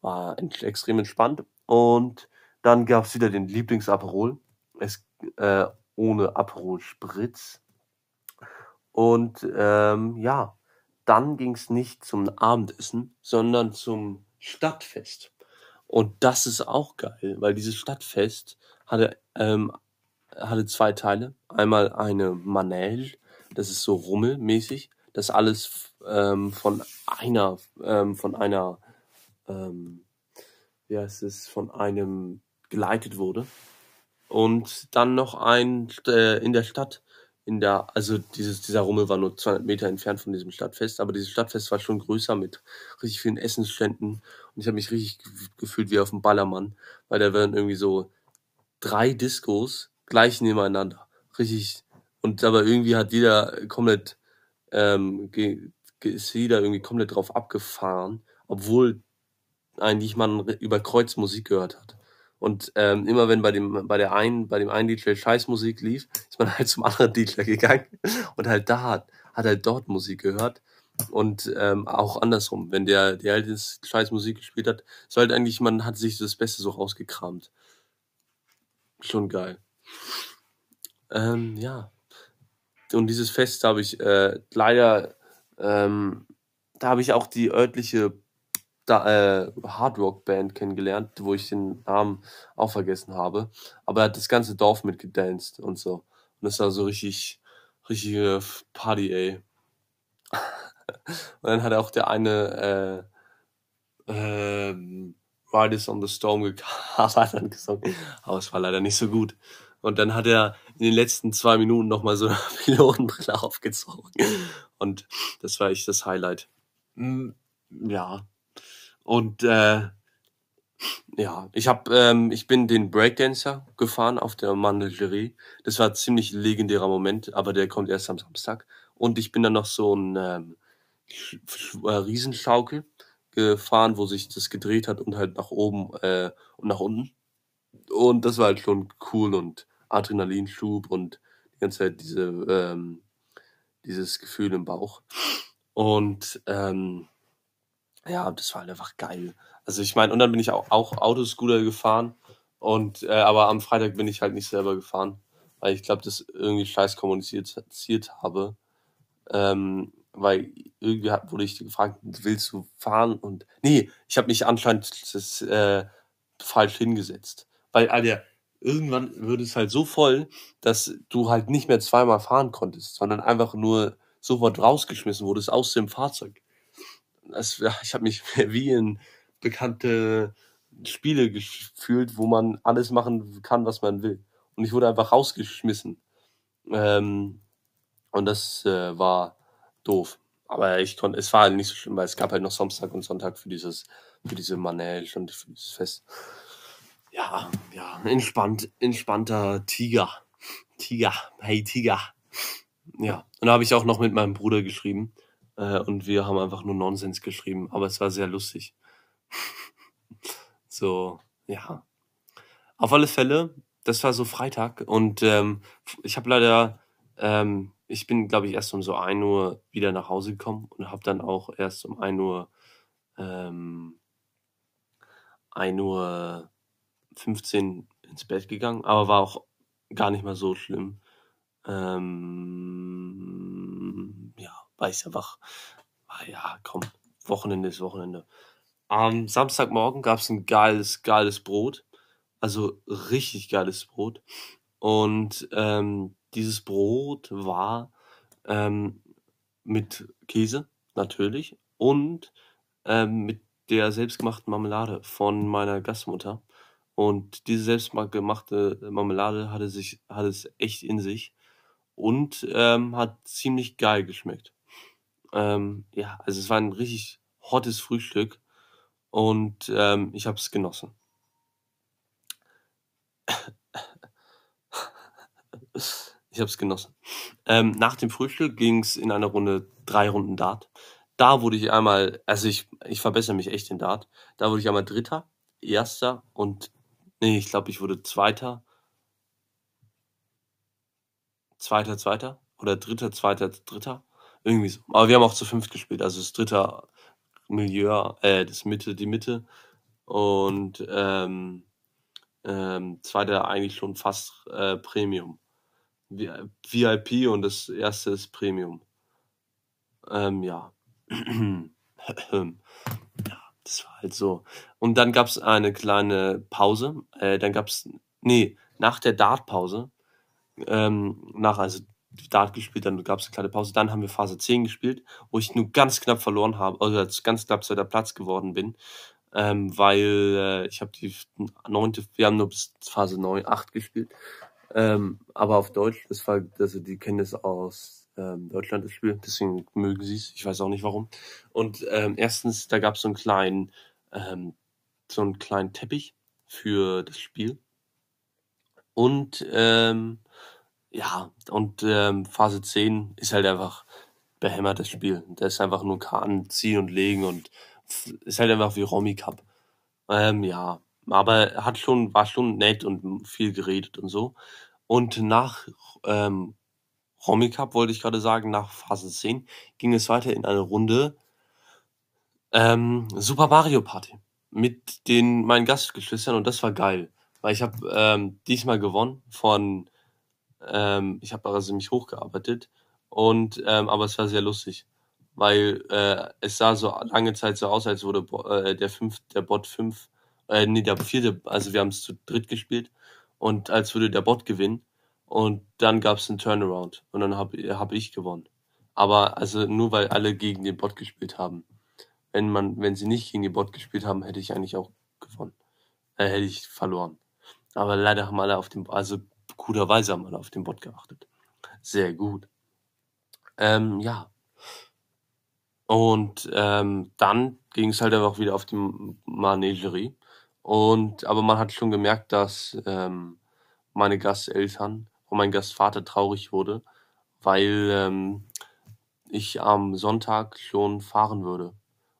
Speaker 1: War extrem entspannt. Und dann gab es wieder den Lieblingsaperol. Es, äh, ohne Aperol Spritz. Und ähm, ja, dann ging es nicht zum Abendessen, sondern zum Stadtfest. Und das ist auch geil, weil dieses Stadtfest hatte, ähm, hatte zwei Teile. Einmal eine Manege, das ist so rummelmäßig, das alles ähm, von einer, ähm, von einer, ähm, wie heißt es, von einem geleitet wurde. Und dann noch ein äh, in der Stadt, in der, also dieses, dieser Rummel war nur 200 Meter entfernt von diesem Stadtfest, aber dieses Stadtfest war schon größer mit richtig vielen Essensständen und ich habe mich richtig gefühlt wie auf dem Ballermann, weil da waren irgendwie so drei Diskos gleich nebeneinander. Richtig. Und aber irgendwie hat jeder komplett, ähm, ist jeder irgendwie komplett drauf abgefahren, obwohl eigentlich man über Kreuz Musik gehört hat. Und ähm, immer wenn bei dem, bei der einen, bei dem einen DJ Scheißmusik lief, ist man halt zum anderen DJ gegangen und halt da hat, hat halt dort Musik gehört. Und ähm, auch andersrum, wenn der, der halt Scheißmusik gespielt hat, so halt eigentlich, man hat sich das Beste so rausgekramt. Schon geil. Ähm, ja. Und dieses Fest habe ich äh, leider, ähm, da habe ich auch die örtliche da, äh, Hardrock-Band kennengelernt, wo ich den Namen auch vergessen habe. Aber er hat das ganze Dorf mitgedanced und so. Und das war so richtig, richtige Party, ey. und dann hat auch der eine äh, äh, Riders on the Storm gecovert und gesungen. Aber es war leider nicht so gut. Und dann hat er in den letzten zwei Minuten nochmal so eine Pilotenbrille aufgezogen. Und das war echt das Highlight. Hm, ja, und äh, ja, ich hab, ähm, ich bin den Breakdancer gefahren auf der Mandelgerie. Das war ein ziemlich legendärer Moment, aber der kommt erst am Samstag. Und ich bin dann noch so ein ähm, äh, Riesenschaukel gefahren, wo sich das gedreht hat und halt nach oben äh, und nach unten. Und das war halt schon cool und Adrenalinschub und die ganze Zeit diese, ähm, dieses Gefühl im Bauch. Und ähm, ja, das war halt einfach geil. Also ich meine, und dann bin ich auch, auch Autoscooter gefahren. Und äh, aber am Freitag bin ich halt nicht selber gefahren, weil ich glaube, das irgendwie scheiß kommuniziert habe. Ähm, weil irgendwie hat, wurde ich gefragt, willst du fahren? Und nee, ich habe mich anscheinend das, äh, falsch hingesetzt. Weil, Alter, irgendwann würde es halt so voll, dass du halt nicht mehr zweimal fahren konntest, sondern einfach nur sofort rausgeschmissen wurdest aus dem Fahrzeug ja, ich habe mich wie in bekannte Spiele gefühlt, wo man alles machen kann, was man will. Und ich wurde einfach rausgeschmissen. Ähm, und das äh, war doof. Aber ich konnte, es war halt nicht so schlimm, weil es gab halt noch Samstag und Sonntag für dieses, für diese Manege und für dieses Fest. Ja, ja, entspannt, entspannter Tiger. Tiger, hey Tiger. Ja, und da habe ich auch noch mit meinem Bruder geschrieben. Äh, und wir haben einfach nur Nonsens geschrieben, aber es war sehr lustig. so, ja. Auf alle Fälle, das war so Freitag und ähm, ich habe leider, ähm, ich bin, glaube ich, erst um so 1 Uhr wieder nach Hause gekommen und habe dann auch erst um 1 Uhr, ähm, 1 Uhr 15 ins Bett gegangen, aber war auch gar nicht mal so schlimm. Ähm, war ich einfach, ah ja, komm, Wochenende ist Wochenende. Am Samstagmorgen gab es ein geiles, geiles Brot. Also richtig geiles Brot. Und ähm, dieses Brot war ähm, mit Käse, natürlich, und ähm, mit der selbstgemachten Marmelade von meiner Gastmutter. Und diese selbstgemachte Marmelade hatte, sich, hatte es echt in sich und ähm, hat ziemlich geil geschmeckt. Ähm, ja, also es war ein richtig hottes Frühstück und ähm, ich habe es genossen. ich habe es genossen. Ähm, nach dem Frühstück ging es in einer Runde drei Runden Dart. Da wurde ich einmal, also ich, ich verbessere mich echt in Dart. Da wurde ich einmal Dritter, Erster und Nee, ich glaube, ich wurde Zweiter. Zweiter, Zweiter. Oder Dritter, Zweiter, Dritter. Irgendwie so. Aber wir haben auch zu fünft gespielt. Also das dritte Milieu, äh, das Mitte, die Mitte. Und ähm, ähm, zweiter eigentlich schon fast äh, Premium. VIP und das erste ist Premium. Ähm, ja. ja. Das war halt so. Und dann gab es eine kleine Pause. Äh, dann gab es, nee, nach der Dartpause, ähm, nach, also Dart gespielt, dann gab es eine kleine Pause. Dann haben wir Phase 10 gespielt, wo ich nur ganz knapp verloren habe, also ganz knapp zweiter Platz geworden bin. Ähm, weil äh, ich habe die neunte, wir haben nur bis Phase 9, 8 gespielt. Ähm, aber auf Deutsch, das war, also die kennen das aus ähm, Deutschland das Spiel, deswegen mögen sie es. Ich weiß auch nicht warum. Und ähm, erstens, da gab es so einen kleinen, ähm, so einen kleinen Teppich für das Spiel. Und ähm, ja, und ähm, Phase 10 ist halt einfach behämmertes Spiel. Da ist einfach nur Karten ziehen und legen und ist halt einfach wie Romy Cup. Ähm, ja, aber hat schon, war schon nett und viel geredet und so. Und nach ähm, Romy Cup wollte ich gerade sagen, nach Phase 10 ging es weiter in eine Runde ähm, Super Mario Party mit den meinen Gastgeschwistern und das war geil, weil ich habe ähm, diesmal gewonnen von ähm, ich habe also mich hochgearbeitet und ähm, aber es war sehr lustig, weil äh, es sah so lange Zeit so aus, als würde äh, der fünf, der Bot 5 äh, nee, der vierte, also wir haben es zu dritt gespielt und als würde der Bot gewinnen und dann gab es einen Turnaround und dann habe hab ich gewonnen. Aber also nur weil alle gegen den Bot gespielt haben. Wenn man, wenn sie nicht gegen den Bot gespielt haben, hätte ich eigentlich auch gewonnen. Äh, hätte ich verloren. Aber leider haben alle auf dem, also guterweise haben alle auf den Bot geachtet. Sehr gut. Ähm, ja. Und ähm, dann ging es halt einfach wieder auf die Manegerie. Und aber man hat schon gemerkt, dass ähm, meine Gasteltern wo mein Gastvater traurig wurde, weil ähm, ich am Sonntag schon fahren würde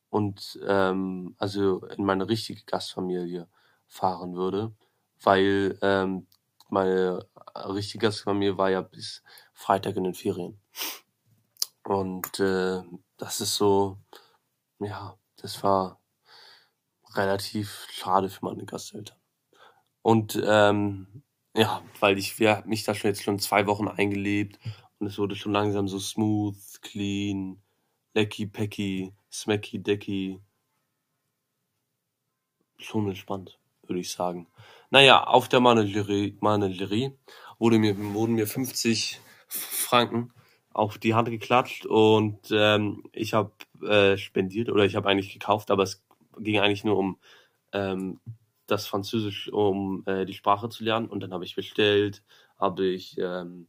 Speaker 1: und ähm, also in meine richtige Gastfamilie fahren würde, weil ähm, meine richtige Gastfamilie war ja bis Freitag in den Ferien. Und äh, das ist so, ja, das war relativ schade für meine Gasteltern. Und ähm, ja, weil ich wir mich da schon jetzt schon zwei Wochen eingelebt und es wurde schon langsam so smooth, clean, lecky pecky, smacky decky. Schon entspannt, würde ich sagen. Naja, auf der Manegerie, Manegerie wurde mir, wurden mir 50 Franken auf die Hand geklatscht und ähm, ich habe äh, spendiert oder ich habe eigentlich gekauft, aber es ging eigentlich nur um ähm, das Französisch, um äh, die Sprache zu lernen. Und dann habe ich bestellt, habe ich ähm,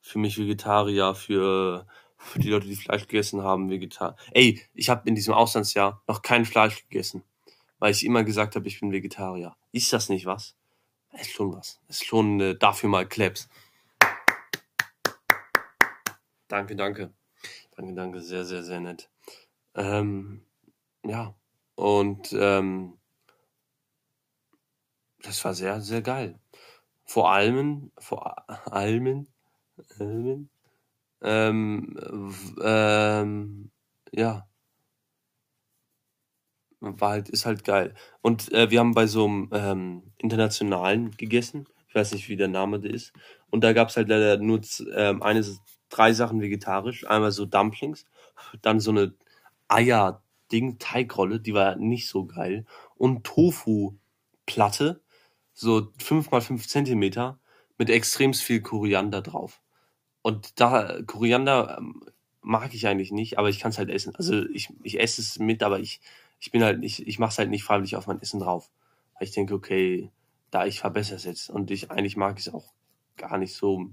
Speaker 1: für mich Vegetarier, für, für die Leute, die Fleisch gegessen haben, Vegetarier. Ey, ich habe in diesem Auslandsjahr noch kein Fleisch gegessen, weil ich immer gesagt habe, ich bin Vegetarier. Ist das nicht was? Ist schon was. ist schon äh, dafür mal Claps. Danke, danke. Danke, danke. Sehr, sehr, sehr nett. Ähm, ja. Und ähm, das war sehr, sehr geil. Vor allem, vor allem, ähm, ähm, ja, war halt, ist halt geil. Und äh, wir haben bei so einem ähm, internationalen gegessen. Ich weiß nicht, wie der Name da ist. Und da gab es halt leider nur ähm, eine, drei Sachen vegetarisch. Einmal so Dumplings, dann so eine Eier-Ding, Teigrolle, die war nicht so geil. Und Tofu-Platte, so fünf mal fünf Zentimeter, mit extrem viel Koriander drauf. Und da, Koriander ähm, mag ich eigentlich nicht, aber ich kann es halt essen. Also ich, ich esse es mit, aber ich ich bin halt nicht, ich mache es halt nicht freiwillig auf mein Essen drauf. Weil ich denke, okay, da ich verbessere es jetzt. Und ich eigentlich mag es auch gar nicht so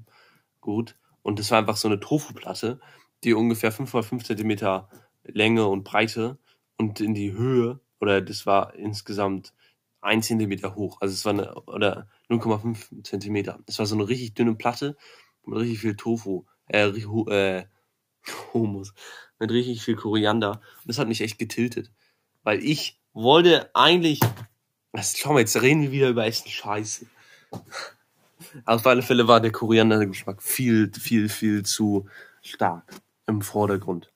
Speaker 1: gut. Und das war einfach so eine Tofu-Platte, die ungefähr 5 x 5 Zentimeter Länge und Breite und in die Höhe, oder das war insgesamt ein Zentimeter hoch. Also es war eine, oder 0,5 Zentimeter. Es war so eine richtig dünne Platte mit richtig viel Tofu, äh, äh Humus, mit richtig viel Koriander. Und das hat mich echt getiltet. Weil ich wollte eigentlich. Schau mal, jetzt reden wir wieder über echten Scheiße. Auf alle Fälle war der Koriandergeschmack viel, viel, viel zu stark im Vordergrund.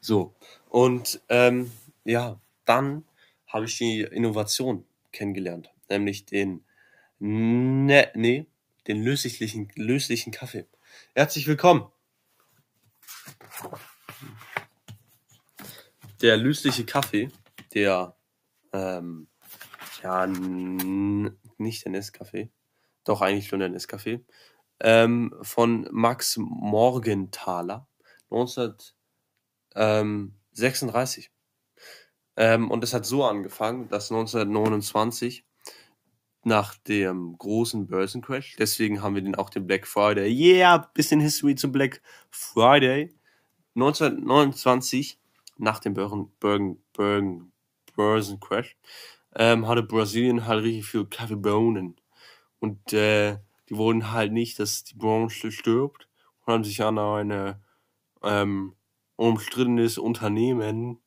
Speaker 1: So. Und ähm, ja, dann habe ich die Innovation kennengelernt, nämlich den ne, nee, den löslichen, löslichen Kaffee. Herzlich willkommen der lösliche Kaffee, der, ähm, ja, nicht der Nescafé, doch eigentlich schon der Nescafé, ähm, von Max Morgenthaler, 1936. Ähm, und es hat so angefangen, dass 1929 nach dem großen Börsencrash, deswegen haben wir den auch den Black Friday, yeah, bisschen History zu Black Friday, 1929 nach dem Börsen, Börsen, Börsen, Börsencrash, ähm, hatte Brasilien halt richtig viel Kaffeebohnen. Und äh, die wollten halt nicht, dass die Branche stirbt und haben sich an eine ähm, umstrittenes Unternehmen,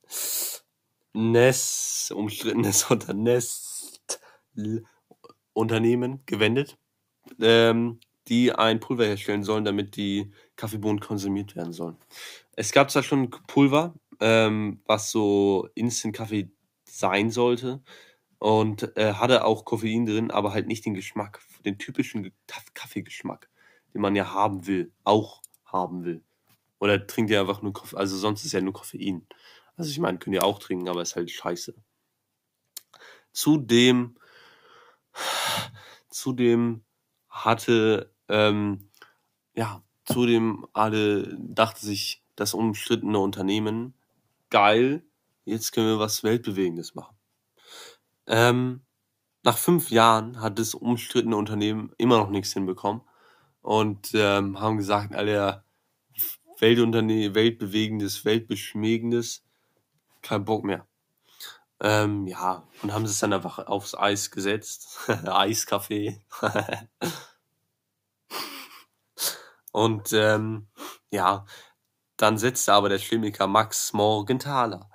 Speaker 1: Nest, umstrittenes Nest, Unternehmen gewendet, ähm, die ein Pulver herstellen sollen, damit die Kaffeebohnen konsumiert werden sollen. Es gab zwar schon Pulver, ähm, was so Instant-Kaffee sein sollte. Und äh, hatte auch Koffein drin, aber halt nicht den Geschmack, den typischen Kaffeegeschmack, den man ja haben will, auch haben will. Oder trinkt ihr einfach nur Koffein, also sonst ist ja nur Koffein. Also ich meine, könnt ihr auch trinken, aber ist halt scheiße. Zudem, zudem hatte, ähm, ja, zudem alle, dachte sich das umstrittene Unternehmen, geil, jetzt können wir was Weltbewegendes machen. Ähm, nach fünf Jahren hat das umstrittene Unternehmen immer noch nichts hinbekommen und ähm, haben gesagt, alle Weltunternehmen, Weltbewegendes, Weltbeschmiegendes, kein Bock mehr. Ähm, ja, und haben es dann einfach aufs Eis gesetzt. Eiskaffee. und ähm, ja, dann setzte aber der Chemiker Max Morgenthaler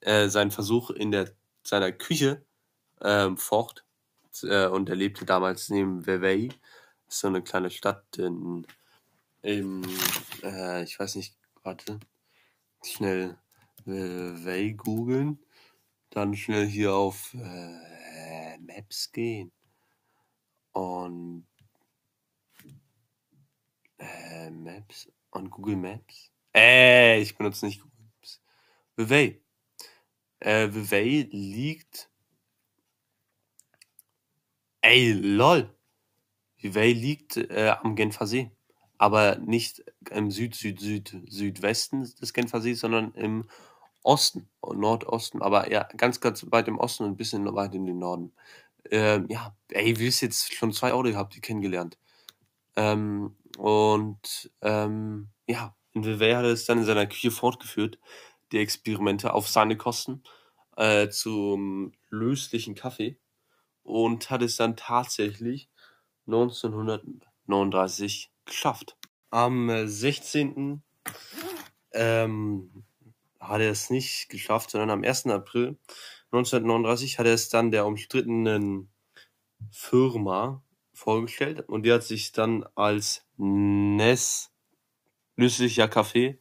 Speaker 1: äh, seinen Versuch in der, seiner Küche ähm, fort. Äh, und er lebte damals neben Vevey, so eine kleine Stadt in, in äh, ich weiß nicht, warte, schnell Vevey googeln, dann schnell hier auf äh, Maps gehen. Und äh, Maps und Google Maps äh, ich benutze nicht Google Maps. Vevey. Äh, Vevey liegt. Ey, lol. Vevey liegt äh, am Genfersee. Aber nicht im Süd, Süd, Süd, Südwesten des Genfersees, sondern im Osten, Nordosten, aber ja, ganz, ganz weit im Osten und ein bisschen weit in den Norden. Ähm, ja, ey, wir haben jetzt schon zwei Auto gehabt, die kennengelernt. Ähm, und ähm, ja, in Vevey hat er es dann in seiner Küche fortgeführt, die Experimente auf seine Kosten äh, zum löslichen Kaffee und hat es dann tatsächlich 1939 geschafft. Am 16. Ähm, hat er es nicht geschafft, sondern am 1. April 1939 hat er es dann der umstrittenen Firma vorgestellt und die hat sich dann als Ness löslicher Kaffee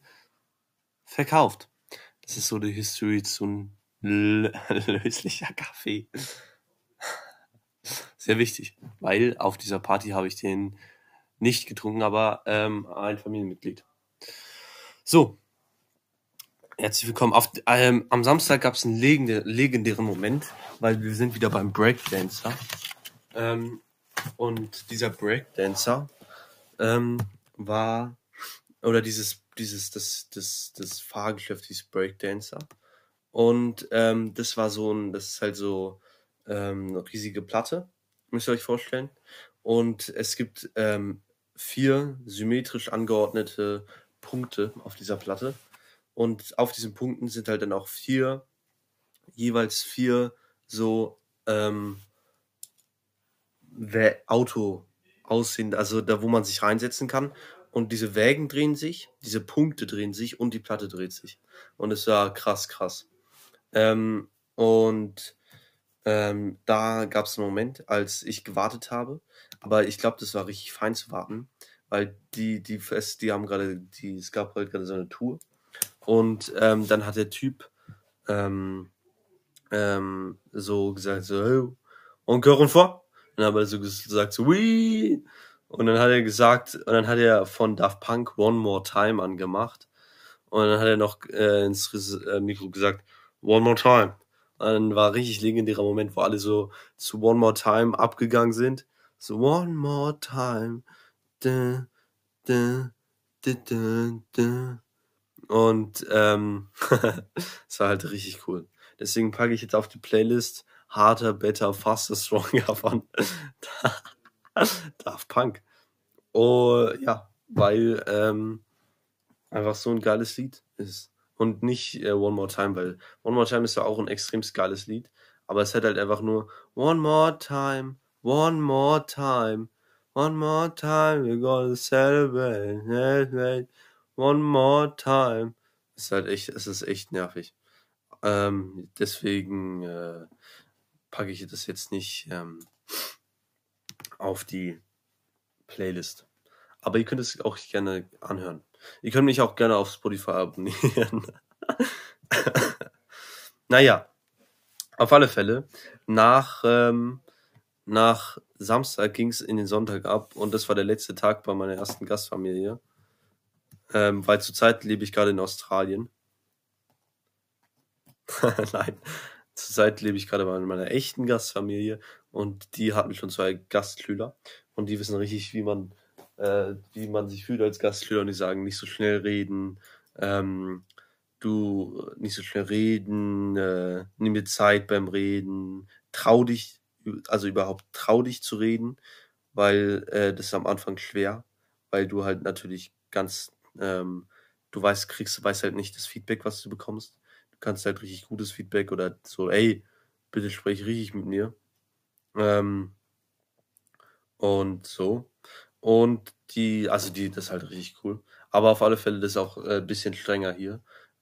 Speaker 1: verkauft. Das ist so die History zu löslicher Kaffee. Sehr wichtig, weil auf dieser Party habe ich den nicht getrunken, aber ähm, ein Familienmitglied. So, herzlich willkommen. Auf, ähm, am Samstag gab es einen legendä legendären Moment, weil wir sind wieder beim Breakdancer. Ähm, und dieser Breakdancer ähm, war, oder dieses, dieses, das, das, das Fahrgeschäft hieß Breakdancer. Und ähm, das war so ein, das ist halt so ähm, eine riesige Platte, müsst ihr euch vorstellen. Und es gibt ähm, vier symmetrisch angeordnete Punkte auf dieser Platte. Und auf diesen Punkten sind halt dann auch vier, jeweils vier so ähm, Auto aussehen, also da, wo man sich reinsetzen kann. Und diese Wägen drehen sich, diese Punkte drehen sich und die Platte dreht sich. Und es war krass, krass. Ähm, und ähm, da gab es einen Moment, als ich gewartet habe. Aber ich glaube, das war richtig fein zu warten, weil die, die Fest, die haben gerade, die, es gab halt gerade so eine Tour. Und ähm, dann hat der Typ ähm, ähm, so gesagt, so, hey, encore une fois. Und dann hat er so gesagt, so, oui. Und dann hat er gesagt, und dann hat er von Daft Punk One More Time angemacht. Und dann hat er noch äh, ins äh, Mikro gesagt, One More Time. Und dann war richtig legendärer Moment, wo alle so zu One More Time abgegangen sind. So, One More Time. Da, da, da. Und ähm, es war halt richtig cool. Deswegen packe ich jetzt auf die Playlist Harder, Better, Faster, Stronger von Daft Punk. Oh, ja, weil ähm, einfach so ein geiles Lied ist. Und nicht äh, One More Time, weil One More Time ist ja auch ein extrem geiles Lied. Aber es hat halt einfach nur One More Time, One More Time, One More Time, we're gonna celebrate. One more time. Ist halt echt, es ist echt nervig. Ähm, deswegen äh, packe ich das jetzt nicht ähm, auf die Playlist. Aber ihr könnt es auch gerne anhören. Ihr könnt mich auch gerne auf Spotify abonnieren. naja, auf alle Fälle, nach, ähm, nach Samstag ging es in den Sonntag ab und das war der letzte Tag bei meiner ersten Gastfamilie ähm, weil zurzeit lebe ich gerade in Australien. Nein, zurzeit lebe ich gerade bei meiner echten Gastfamilie und die hatten schon zwei Gastschüler und die wissen richtig, wie man, äh, wie man sich fühlt als Gastschüler und die sagen, nicht so schnell reden, ähm, du nicht so schnell reden, äh, nimm dir Zeit beim Reden, trau dich, also überhaupt trau dich zu reden, weil äh, das ist am Anfang schwer, weil du halt natürlich ganz ähm, du weißt, kriegst, weißt halt nicht das Feedback, was du bekommst. Kannst halt richtig gutes Feedback oder so, ey, bitte sprich richtig mit mir. Ähm, und so. Und die, also die, das ist halt richtig cool. Aber auf alle Fälle, das ist auch äh, ein bisschen strenger hier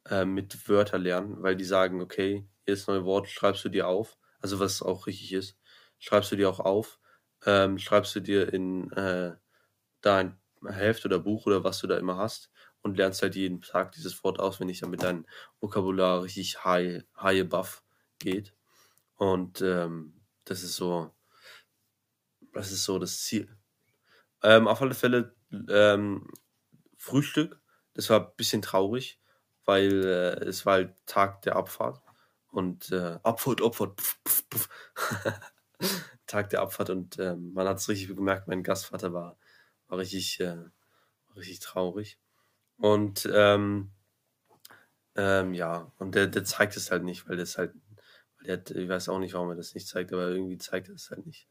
Speaker 1: äh, mit Wörter lernen, weil die sagen, okay, jedes neue Wort schreibst du dir auf. Also was auch richtig ist, schreibst du dir auch auf. Ähm, schreibst du dir in äh, dein Heft oder Buch oder was du da immer hast und lernst halt jeden Tag dieses Wort auswendig, damit dein Vokabular richtig high, high buff geht. Und ähm, das ist so, das ist so das Ziel. Ähm, auf alle Fälle ähm, Frühstück, das war ein bisschen traurig, weil äh, es war halt Tag der Abfahrt und äh, Abfahrt, Abfahrt, pf, pf, pf. Tag der Abfahrt und äh, man hat es richtig gemerkt, mein Gastvater war war richtig, äh, richtig traurig. Und ähm, Ähm, ja, und der, der zeigt es halt nicht, weil das halt, weil der, ich weiß auch nicht, warum er das nicht zeigt, aber irgendwie zeigt er es halt nicht.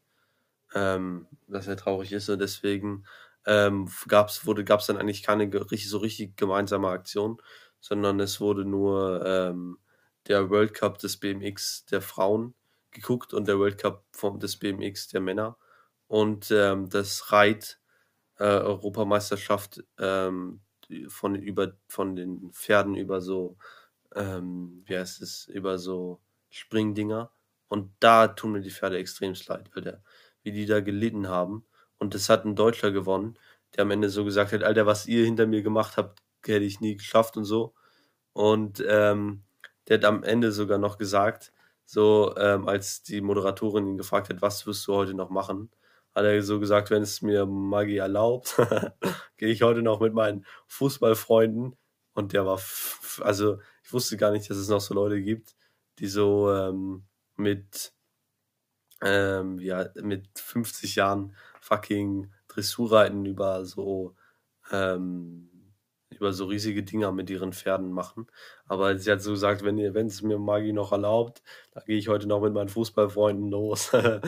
Speaker 1: Ähm, dass er traurig ist und deswegen ähm, gab's, wurde, gab's dann eigentlich keine so richtig gemeinsame Aktion, sondern es wurde nur ähm, der World Cup des BMX der Frauen geguckt und der World Cup vom, des BMX der Männer und ähm, das Reit äh, Europameisterschaft ähm, von über von den Pferden über so ähm, wie heißt es über so Springdinger. Und da tun mir die Pferde extrem leid, der wie die da gelitten haben. Und das hat ein Deutscher gewonnen, der am Ende so gesagt hat, Alter, was ihr hinter mir gemacht habt, hätte ich nie geschafft und so. Und ähm, der hat am Ende sogar noch gesagt, so ähm, als die Moderatorin ihn gefragt hat, was wirst du heute noch machen, hat er so gesagt, wenn es mir Maggie erlaubt, gehe ich heute noch mit meinen Fußballfreunden. Und der war, also ich wusste gar nicht, dass es noch so Leute gibt, die so ähm, mit, ähm, ja, mit 50 Jahren fucking Dressurreiten über so, ähm, über so riesige Dinger mit ihren Pferden machen. Aber sie hat so gesagt, wenn ihr, wenn es mir Maggie noch erlaubt, da gehe ich heute noch mit meinen Fußballfreunden los. da,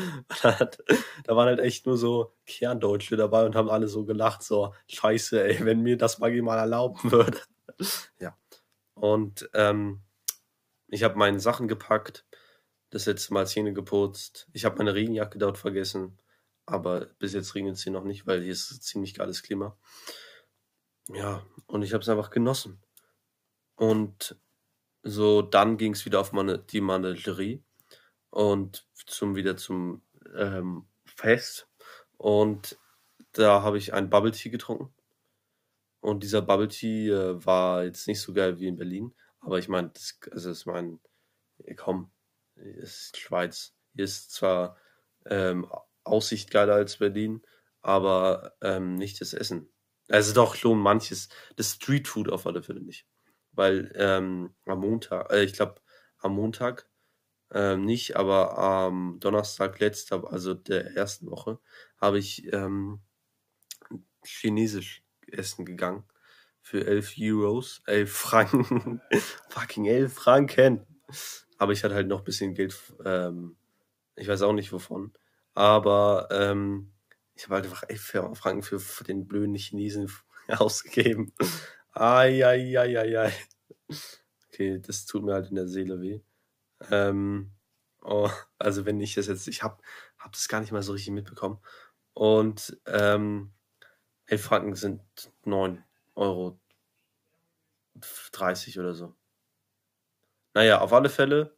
Speaker 1: waren halt echt nur so Kerndeutsche dabei und haben alle so gelacht, so, scheiße, ey, wenn mir das Maggie mal erlauben würde. ja. Und ähm, ich habe meine Sachen gepackt, das letzte Mal Zähne geputzt. Ich habe meine Regenjacke dort vergessen, aber bis jetzt regnet es hier noch nicht, weil hier ist ziemlich geiles Klima. Ja, und ich habe es einfach genossen. Und so dann ging es wieder auf meine, die Mandellerie und zum wieder zum ähm, Fest. Und da habe ich einen Bubble Tea getrunken. Und dieser Bubble Tea äh, war jetzt nicht so geil wie in Berlin. Aber ich meine, das, also ich meine, komm, es ist Schweiz. Hier ist zwar ähm, Aussicht geiler als Berlin, aber ähm, nicht das Essen. Also doch schon manches. Das Streetfood auf alle Fälle nicht. Weil ähm, am Montag, äh, ich glaube am Montag ähm, nicht, aber am Donnerstag letzter, also der ersten Woche, habe ich ähm, chinesisch essen gegangen für 11 Euros, 11 Franken, fucking 11 Franken. Aber ich hatte halt noch ein bisschen Geld, ähm, ich weiß auch nicht wovon, aber ähm, ich habe halt einfach 11 Franken für, für den blöden Chinesen ausgegeben. Ai. Okay, das tut mir halt in der Seele weh. Ähm, oh, also wenn ich das jetzt, ich habe hab das gar nicht mal so richtig mitbekommen. Und ähm, 11 Franken sind 9 Euro 30 oder so. Naja, auf alle Fälle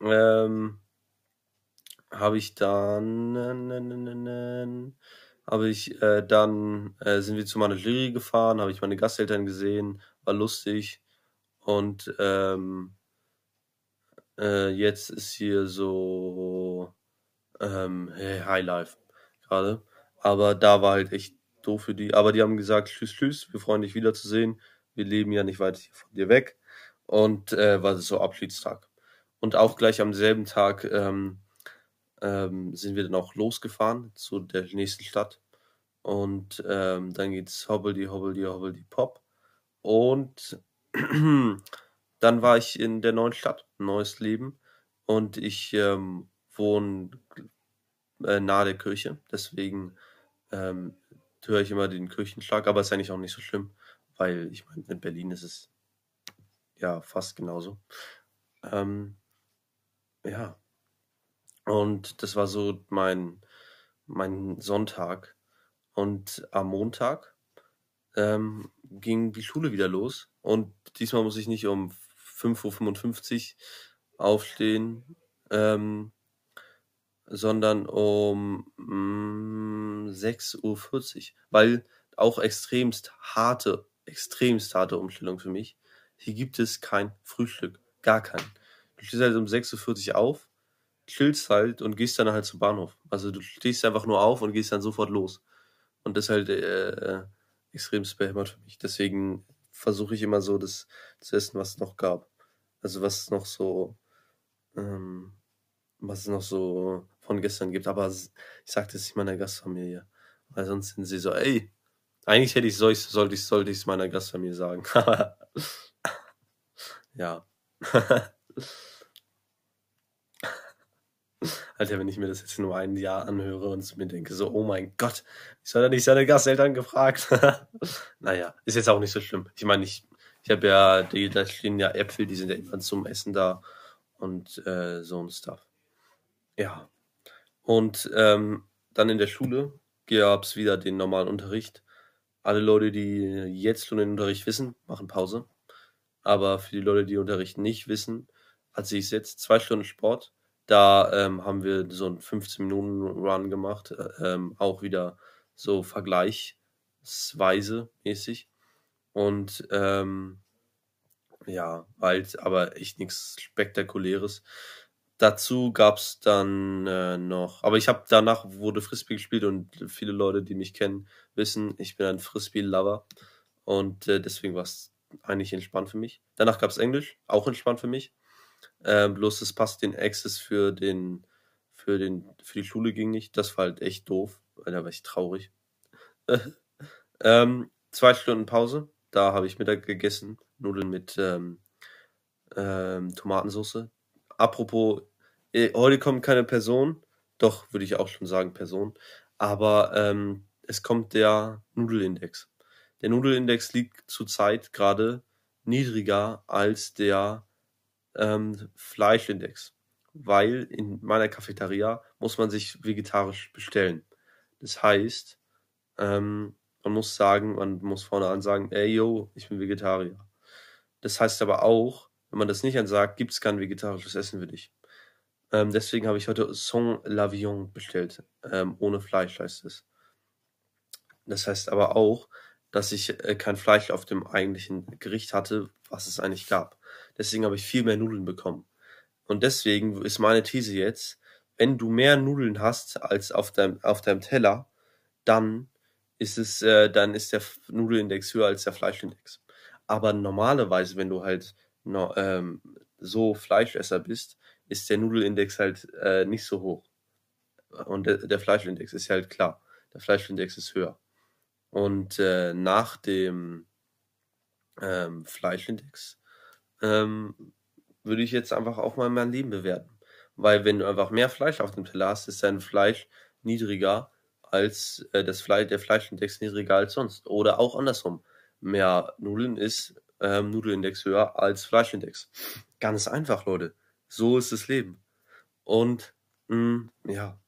Speaker 1: ähm, habe ich dann habe ich äh, dann äh, sind wir zu meiner Jury gefahren, habe ich meine Gasteltern gesehen, war lustig und ähm, äh, jetzt ist hier so ähm, hey, Highlife gerade, aber da war halt echt doof für die, aber die haben gesagt, tschüss, tschüss, wir freuen dich wiederzusehen, wir leben ja nicht weit von dir weg. Und äh, war das so Abschiedstag. Und auch gleich am selben Tag ähm, ähm, sind wir dann auch losgefahren zu der nächsten Stadt. Und ähm, dann geht's Hobbledy, Hobbledy, Hobbledy Pop. Und dann war ich in der neuen Stadt, neues Leben. Und ich ähm, wohne äh, nahe der Kirche. Deswegen ähm, höre ich immer den Kirchenschlag. Aber ist eigentlich auch nicht so schlimm, weil ich meine, in Berlin ist es ja fast genauso. Ähm, ja. Und das war so mein, mein Sonntag. Und am Montag ähm, ging die Schule wieder los. Und diesmal muss ich nicht um 5.55 Uhr aufstehen, ähm, sondern um mm, 6.40 Uhr. Weil auch extremst harte, extremst harte Umstellung für mich. Hier gibt es kein Frühstück. Gar kein. Du stehst halt um 6.40 Uhr auf, chillst halt und gehst dann halt zum Bahnhof. Also du stehst einfach nur auf und gehst dann sofort los. Und das ist halt äh, extrem behämmert für mich. Deswegen versuche ich immer so das zu essen, was es noch gab. Also was es noch so, ähm, was es noch so von gestern gibt. Aber ich sage das nicht meiner Gastfamilie. Weil sonst sind sie so, ey, eigentlich hätte ich solch, ich sollte ich es meiner Gastfamilie sagen. ja. Alter, wenn ich mir das jetzt nur ein Jahr anhöre und mir denke, so, oh mein Gott, ich soll er nicht seine Gasteltern gefragt? naja, ist jetzt auch nicht so schlimm. Ich meine, ich, ich habe ja, die, da stehen ja Äpfel, die sind ja immer zum Essen da und äh, so ein Stuff. Ja. Und ähm, dann in der Schule gab es wieder den normalen Unterricht. Alle Leute, die jetzt schon den Unterricht wissen, machen Pause. Aber für die Leute, die Unterricht nicht wissen, hat sich jetzt zwei Stunden Sport da ähm, haben wir so einen 15-Minuten-Run gemacht, äh, ähm, auch wieder so vergleichsweise mäßig. Und ähm, ja, halt, aber echt nichts Spektakuläres. Dazu gab es dann äh, noch, aber ich habe danach wurde Frisbee gespielt und viele Leute, die mich kennen, wissen, ich bin ein Frisbee-Lover und äh, deswegen war es eigentlich entspannt für mich. Danach gab es Englisch, auch entspannt für mich. Ähm, bloß es passt den Access für den, für den, für die Schule ging nicht. Das war halt echt doof, da war ich traurig. ähm, zwei Stunden Pause. Da habe ich Mittag gegessen. Nudeln mit ähm, ähm, Tomatensauce. Apropos, äh, heute kommt keine Person. Doch, würde ich auch schon sagen, Person. Aber ähm, es kommt der Nudelindex. Der Nudelindex liegt zurzeit gerade niedriger als der ähm, Fleischindex, weil in meiner Cafeteria muss man sich vegetarisch bestellen. Das heißt, ähm, man muss sagen, man muss vorne an sagen, ey yo, ich bin Vegetarier. Das heißt aber auch, wenn man das nicht ansagt, gibt es kein vegetarisches Essen für dich. Ähm, deswegen habe ich heute Son Lavion bestellt. Ähm, ohne Fleisch heißt es. Das heißt aber auch, dass ich äh, kein Fleisch auf dem eigentlichen Gericht hatte, was es eigentlich gab. Deswegen habe ich viel mehr Nudeln bekommen. Und deswegen ist meine These jetzt, wenn du mehr Nudeln hast als auf deinem, auf deinem Teller, dann ist es, äh, dann ist der Nudelindex höher als der Fleischindex. Aber normalerweise, wenn du halt no, ähm, so Fleischesser bist, ist der Nudelindex halt äh, nicht so hoch. Und der, der Fleischindex ist halt klar. Der Fleischindex ist höher. Und äh, nach dem ähm, Fleischindex ähm, würde ich jetzt einfach auch mal mein Leben bewerten. Weil wenn du einfach mehr Fleisch auf dem Teller hast, ist dein Fleisch niedriger als äh, das Fleisch, der Fleischindex niedriger als sonst. Oder auch andersrum. Mehr Nudeln ist ähm, Nudelindex höher als Fleischindex. Ganz einfach, Leute. So ist das Leben. Und mh, mm, ja,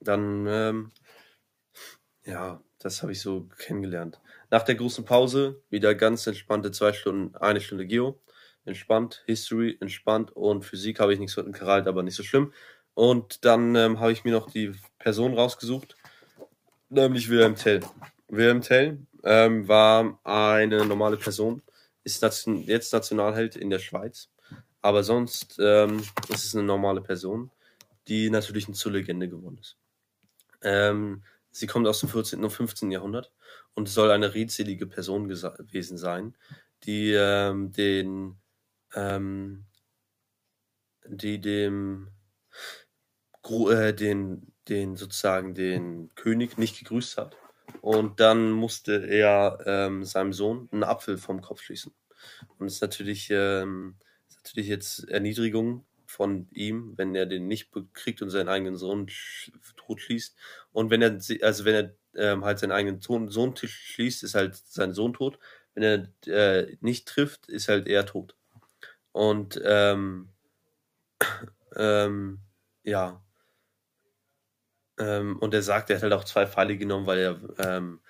Speaker 1: dann ähm, ja, das habe ich so kennengelernt. Nach der großen Pause wieder ganz entspannte zwei Stunden, eine Stunde Geo entspannt, History entspannt und Physik habe ich nichts dem Karalt, aber nicht so schlimm. Und dann ähm, habe ich mir noch die Person rausgesucht, nämlich Wilhelm Tell. Wilhelm Tell ähm, war eine normale Person, ist nation jetzt Nationalheld in der Schweiz, aber sonst ähm, ist es eine normale Person, die natürlich zur Legende geworden ist. Ähm, sie kommt aus dem 14. und 15. Jahrhundert und soll eine redselige Person gewesen sein, die ähm, den ähm, die dem äh, den, den sozusagen den König nicht gegrüßt hat. Und dann musste er ähm, seinem Sohn einen Apfel vom Kopf schließen. Und es ist natürlich, ähm, ist natürlich jetzt Erniedrigung von ihm, wenn er den nicht bekriegt und seinen eigenen Sohn tot schließt. Und wenn er, also wenn er ähm, halt seinen eigenen Sohn, Sohn schließt, ist halt sein Sohn tot. Wenn er äh, nicht trifft, ist halt er tot. Und ähm, ähm, ja. Ähm, und er sagt, er hat halt auch zwei Pfeile genommen, weil er ähm,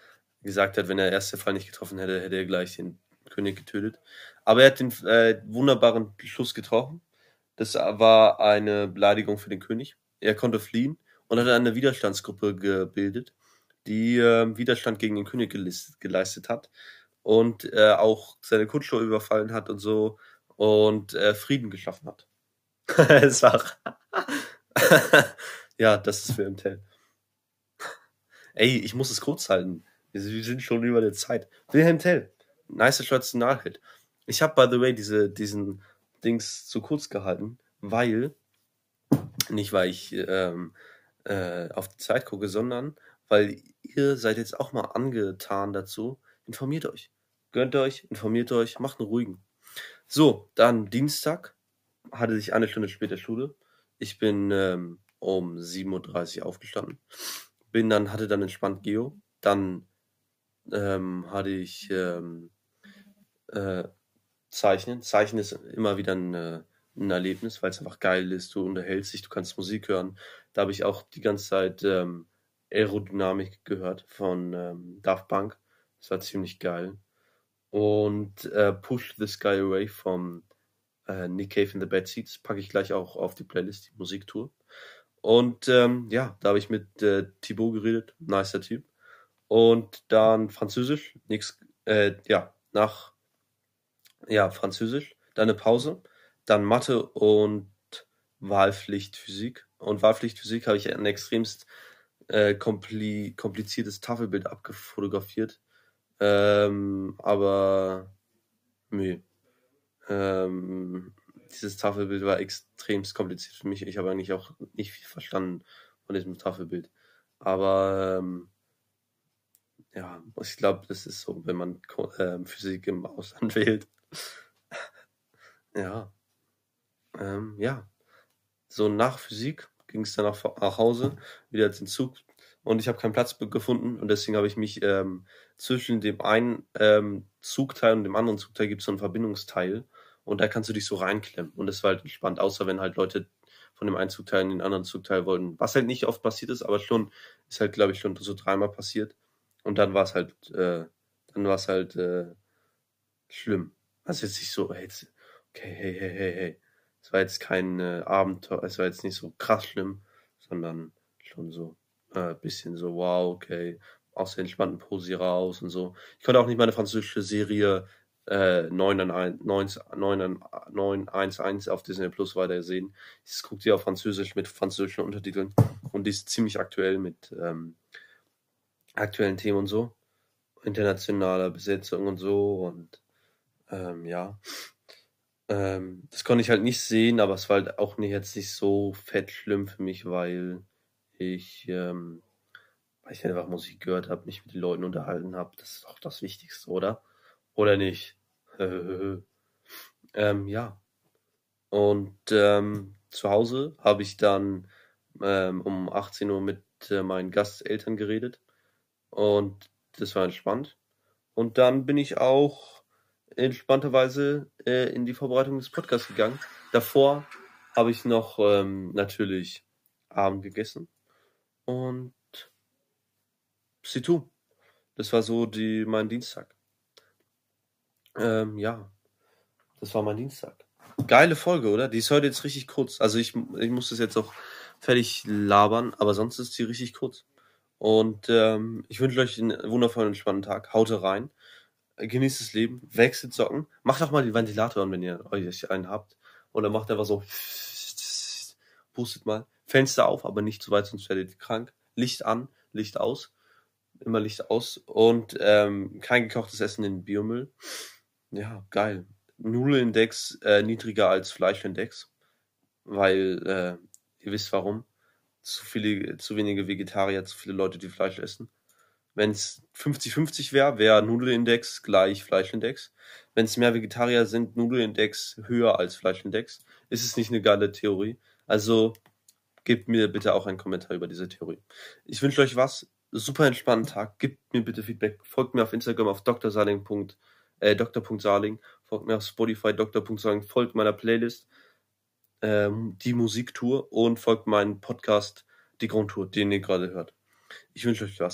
Speaker 1: gesagt hat, wenn er erste Fall nicht getroffen hätte, hätte er gleich den König getötet. Aber er hat den äh, wunderbaren Schuss getroffen. Das war eine Beleidigung für den König. Er konnte fliehen und hat eine Widerstandsgruppe gebildet, die äh, Widerstand gegen den König geleistet hat und äh, auch seine Kutscher überfallen hat und so und äh, Frieden geschaffen hat. es war. ja, das ist Wilhelm Tell. Ey, ich muss es kurz halten. Wir sind schon über der Zeit. Wilhelm Tell, nice Nationalheld. Ich habe, by the way, diese, diesen Dings zu kurz gehalten, weil, nicht weil ich ähm, äh, auf die Zeit gucke, sondern weil ihr seid jetzt auch mal angetan dazu. Informiert euch. Gönnt euch, informiert euch, macht einen ruhigen. So, dann Dienstag hatte ich eine Stunde später Schule. Ich bin ähm, um 7.30 Uhr aufgestanden. Bin dann, hatte dann entspannt Geo. Dann ähm, hatte ich ähm, äh, Zeichnen. Zeichnen ist immer wieder ein, äh, ein Erlebnis, weil es einfach geil ist. Du unterhältst dich, du kannst Musik hören. Da habe ich auch die ganze Zeit ähm, Aerodynamik gehört von ähm, Daft Punk. Das war ziemlich geil. Und äh, Push the Sky Away vom äh, Nick Cave in the Bad Seats packe ich gleich auch auf die Playlist, die Musiktour. Und ähm, ja, da habe ich mit äh, Thibaut geredet, nicer Typ. Und dann Französisch, nix, äh, ja, nach, ja, Französisch, dann eine Pause, dann Mathe und Wahlpflicht Physik. Und Wahlpflicht Physik habe ich ein extremst äh, kompli kompliziertes Tafelbild abgefotografiert. Ähm, aber, nee. Ähm, dieses Tafelbild war extremst kompliziert für mich. Ich habe eigentlich auch nicht viel verstanden von diesem Tafelbild. Aber ähm, ja, ich glaube, das ist so, wenn man ähm, Physik im Ausland wählt. ja. Ähm, ja. So nach Physik ging es dann nach, nach Hause, wieder zum Zug und ich habe keinen Platz gefunden und deswegen habe ich mich ähm, zwischen dem einen ähm, Zugteil und dem anderen Zugteil gibt es so ein Verbindungsteil und da kannst du dich so reinklemmen und das war halt entspannt, außer wenn halt Leute von dem einen Zugteil in den anderen Zugteil wollten. Was halt nicht oft passiert ist, aber schon, ist halt, glaube ich, schon so dreimal passiert. Und dann war es halt, äh, dann war es halt äh, schlimm. Also jetzt nicht so, hey, jetzt, okay, hey, hey, hey, hey. Es war jetzt kein äh, Abenteuer, es war jetzt nicht so krass schlimm, sondern schon so äh, bisschen so, wow, okay, aus der entspannten Pose raus und so. Ich konnte auch nicht meine französische Serie äh, 911 auf Disney Plus weiter sehen. Ich gucke die auf Französisch mit französischen Untertiteln und die ist ziemlich aktuell mit ähm, aktuellen Themen und so. Internationaler Besetzung und so und ähm, ja. Ähm, das konnte ich halt nicht sehen, aber es war halt auch nicht jetzt nicht so fett schlimm für mich, weil ich, ähm, weil ich einfach Musik gehört habe, mich mit den Leuten unterhalten habe. Das ist auch das Wichtigste, oder? Oder nicht? ähm, ja. Und ähm, zu Hause habe ich dann ähm, um 18 Uhr mit äh, meinen Gasteltern geredet. Und das war entspannt. Und dann bin ich auch entspannterweise äh, in die Vorbereitung des Podcasts gegangen. Davor habe ich noch ähm, natürlich Abend gegessen. Und c'est tout. Das war so die, mein Dienstag. Ähm, ja, das war mein Dienstag. Geile Folge, oder? Die ist heute jetzt richtig kurz. Also ich, ich muss das jetzt auch fertig labern, aber sonst ist die richtig kurz. Und ähm, ich wünsche euch einen wundervollen, entspannten Tag. Haut rein. Genießt das Leben. Wechselt Socken. Macht auch mal die Ventilator an, wenn ihr euch einen habt. Oder macht einfach so. Pustet mal. Fenster auf, aber nicht zu weit, sonst werdet ihr krank. Licht an, Licht aus. Immer Licht aus. Und ähm, kein gekochtes Essen in Biomüll. Ja, geil. Nudelindex äh, niedriger als Fleischindex. Weil, äh, ihr wisst warum. Zu viele, zu wenige Vegetarier, zu viele Leute, die Fleisch essen. Wenn es 50-50 wäre, wäre Nudelindex gleich Fleischindex. Wenn es mehr Vegetarier sind, Nudelindex höher als Fleischindex. Ist es nicht eine geile Theorie? Also Gebt mir bitte auch einen Kommentar über diese Theorie. Ich wünsche euch was. Super entspannten Tag. Gebt mir bitte Feedback. Folgt mir auf Instagram auf drsaling. Äh, dr.saling. Folgt mir auf Spotify dr.saling. Folgt meiner Playlist ähm, die Musiktour und folgt meinem Podcast die Grundtour, den ihr gerade hört. Ich wünsche euch was.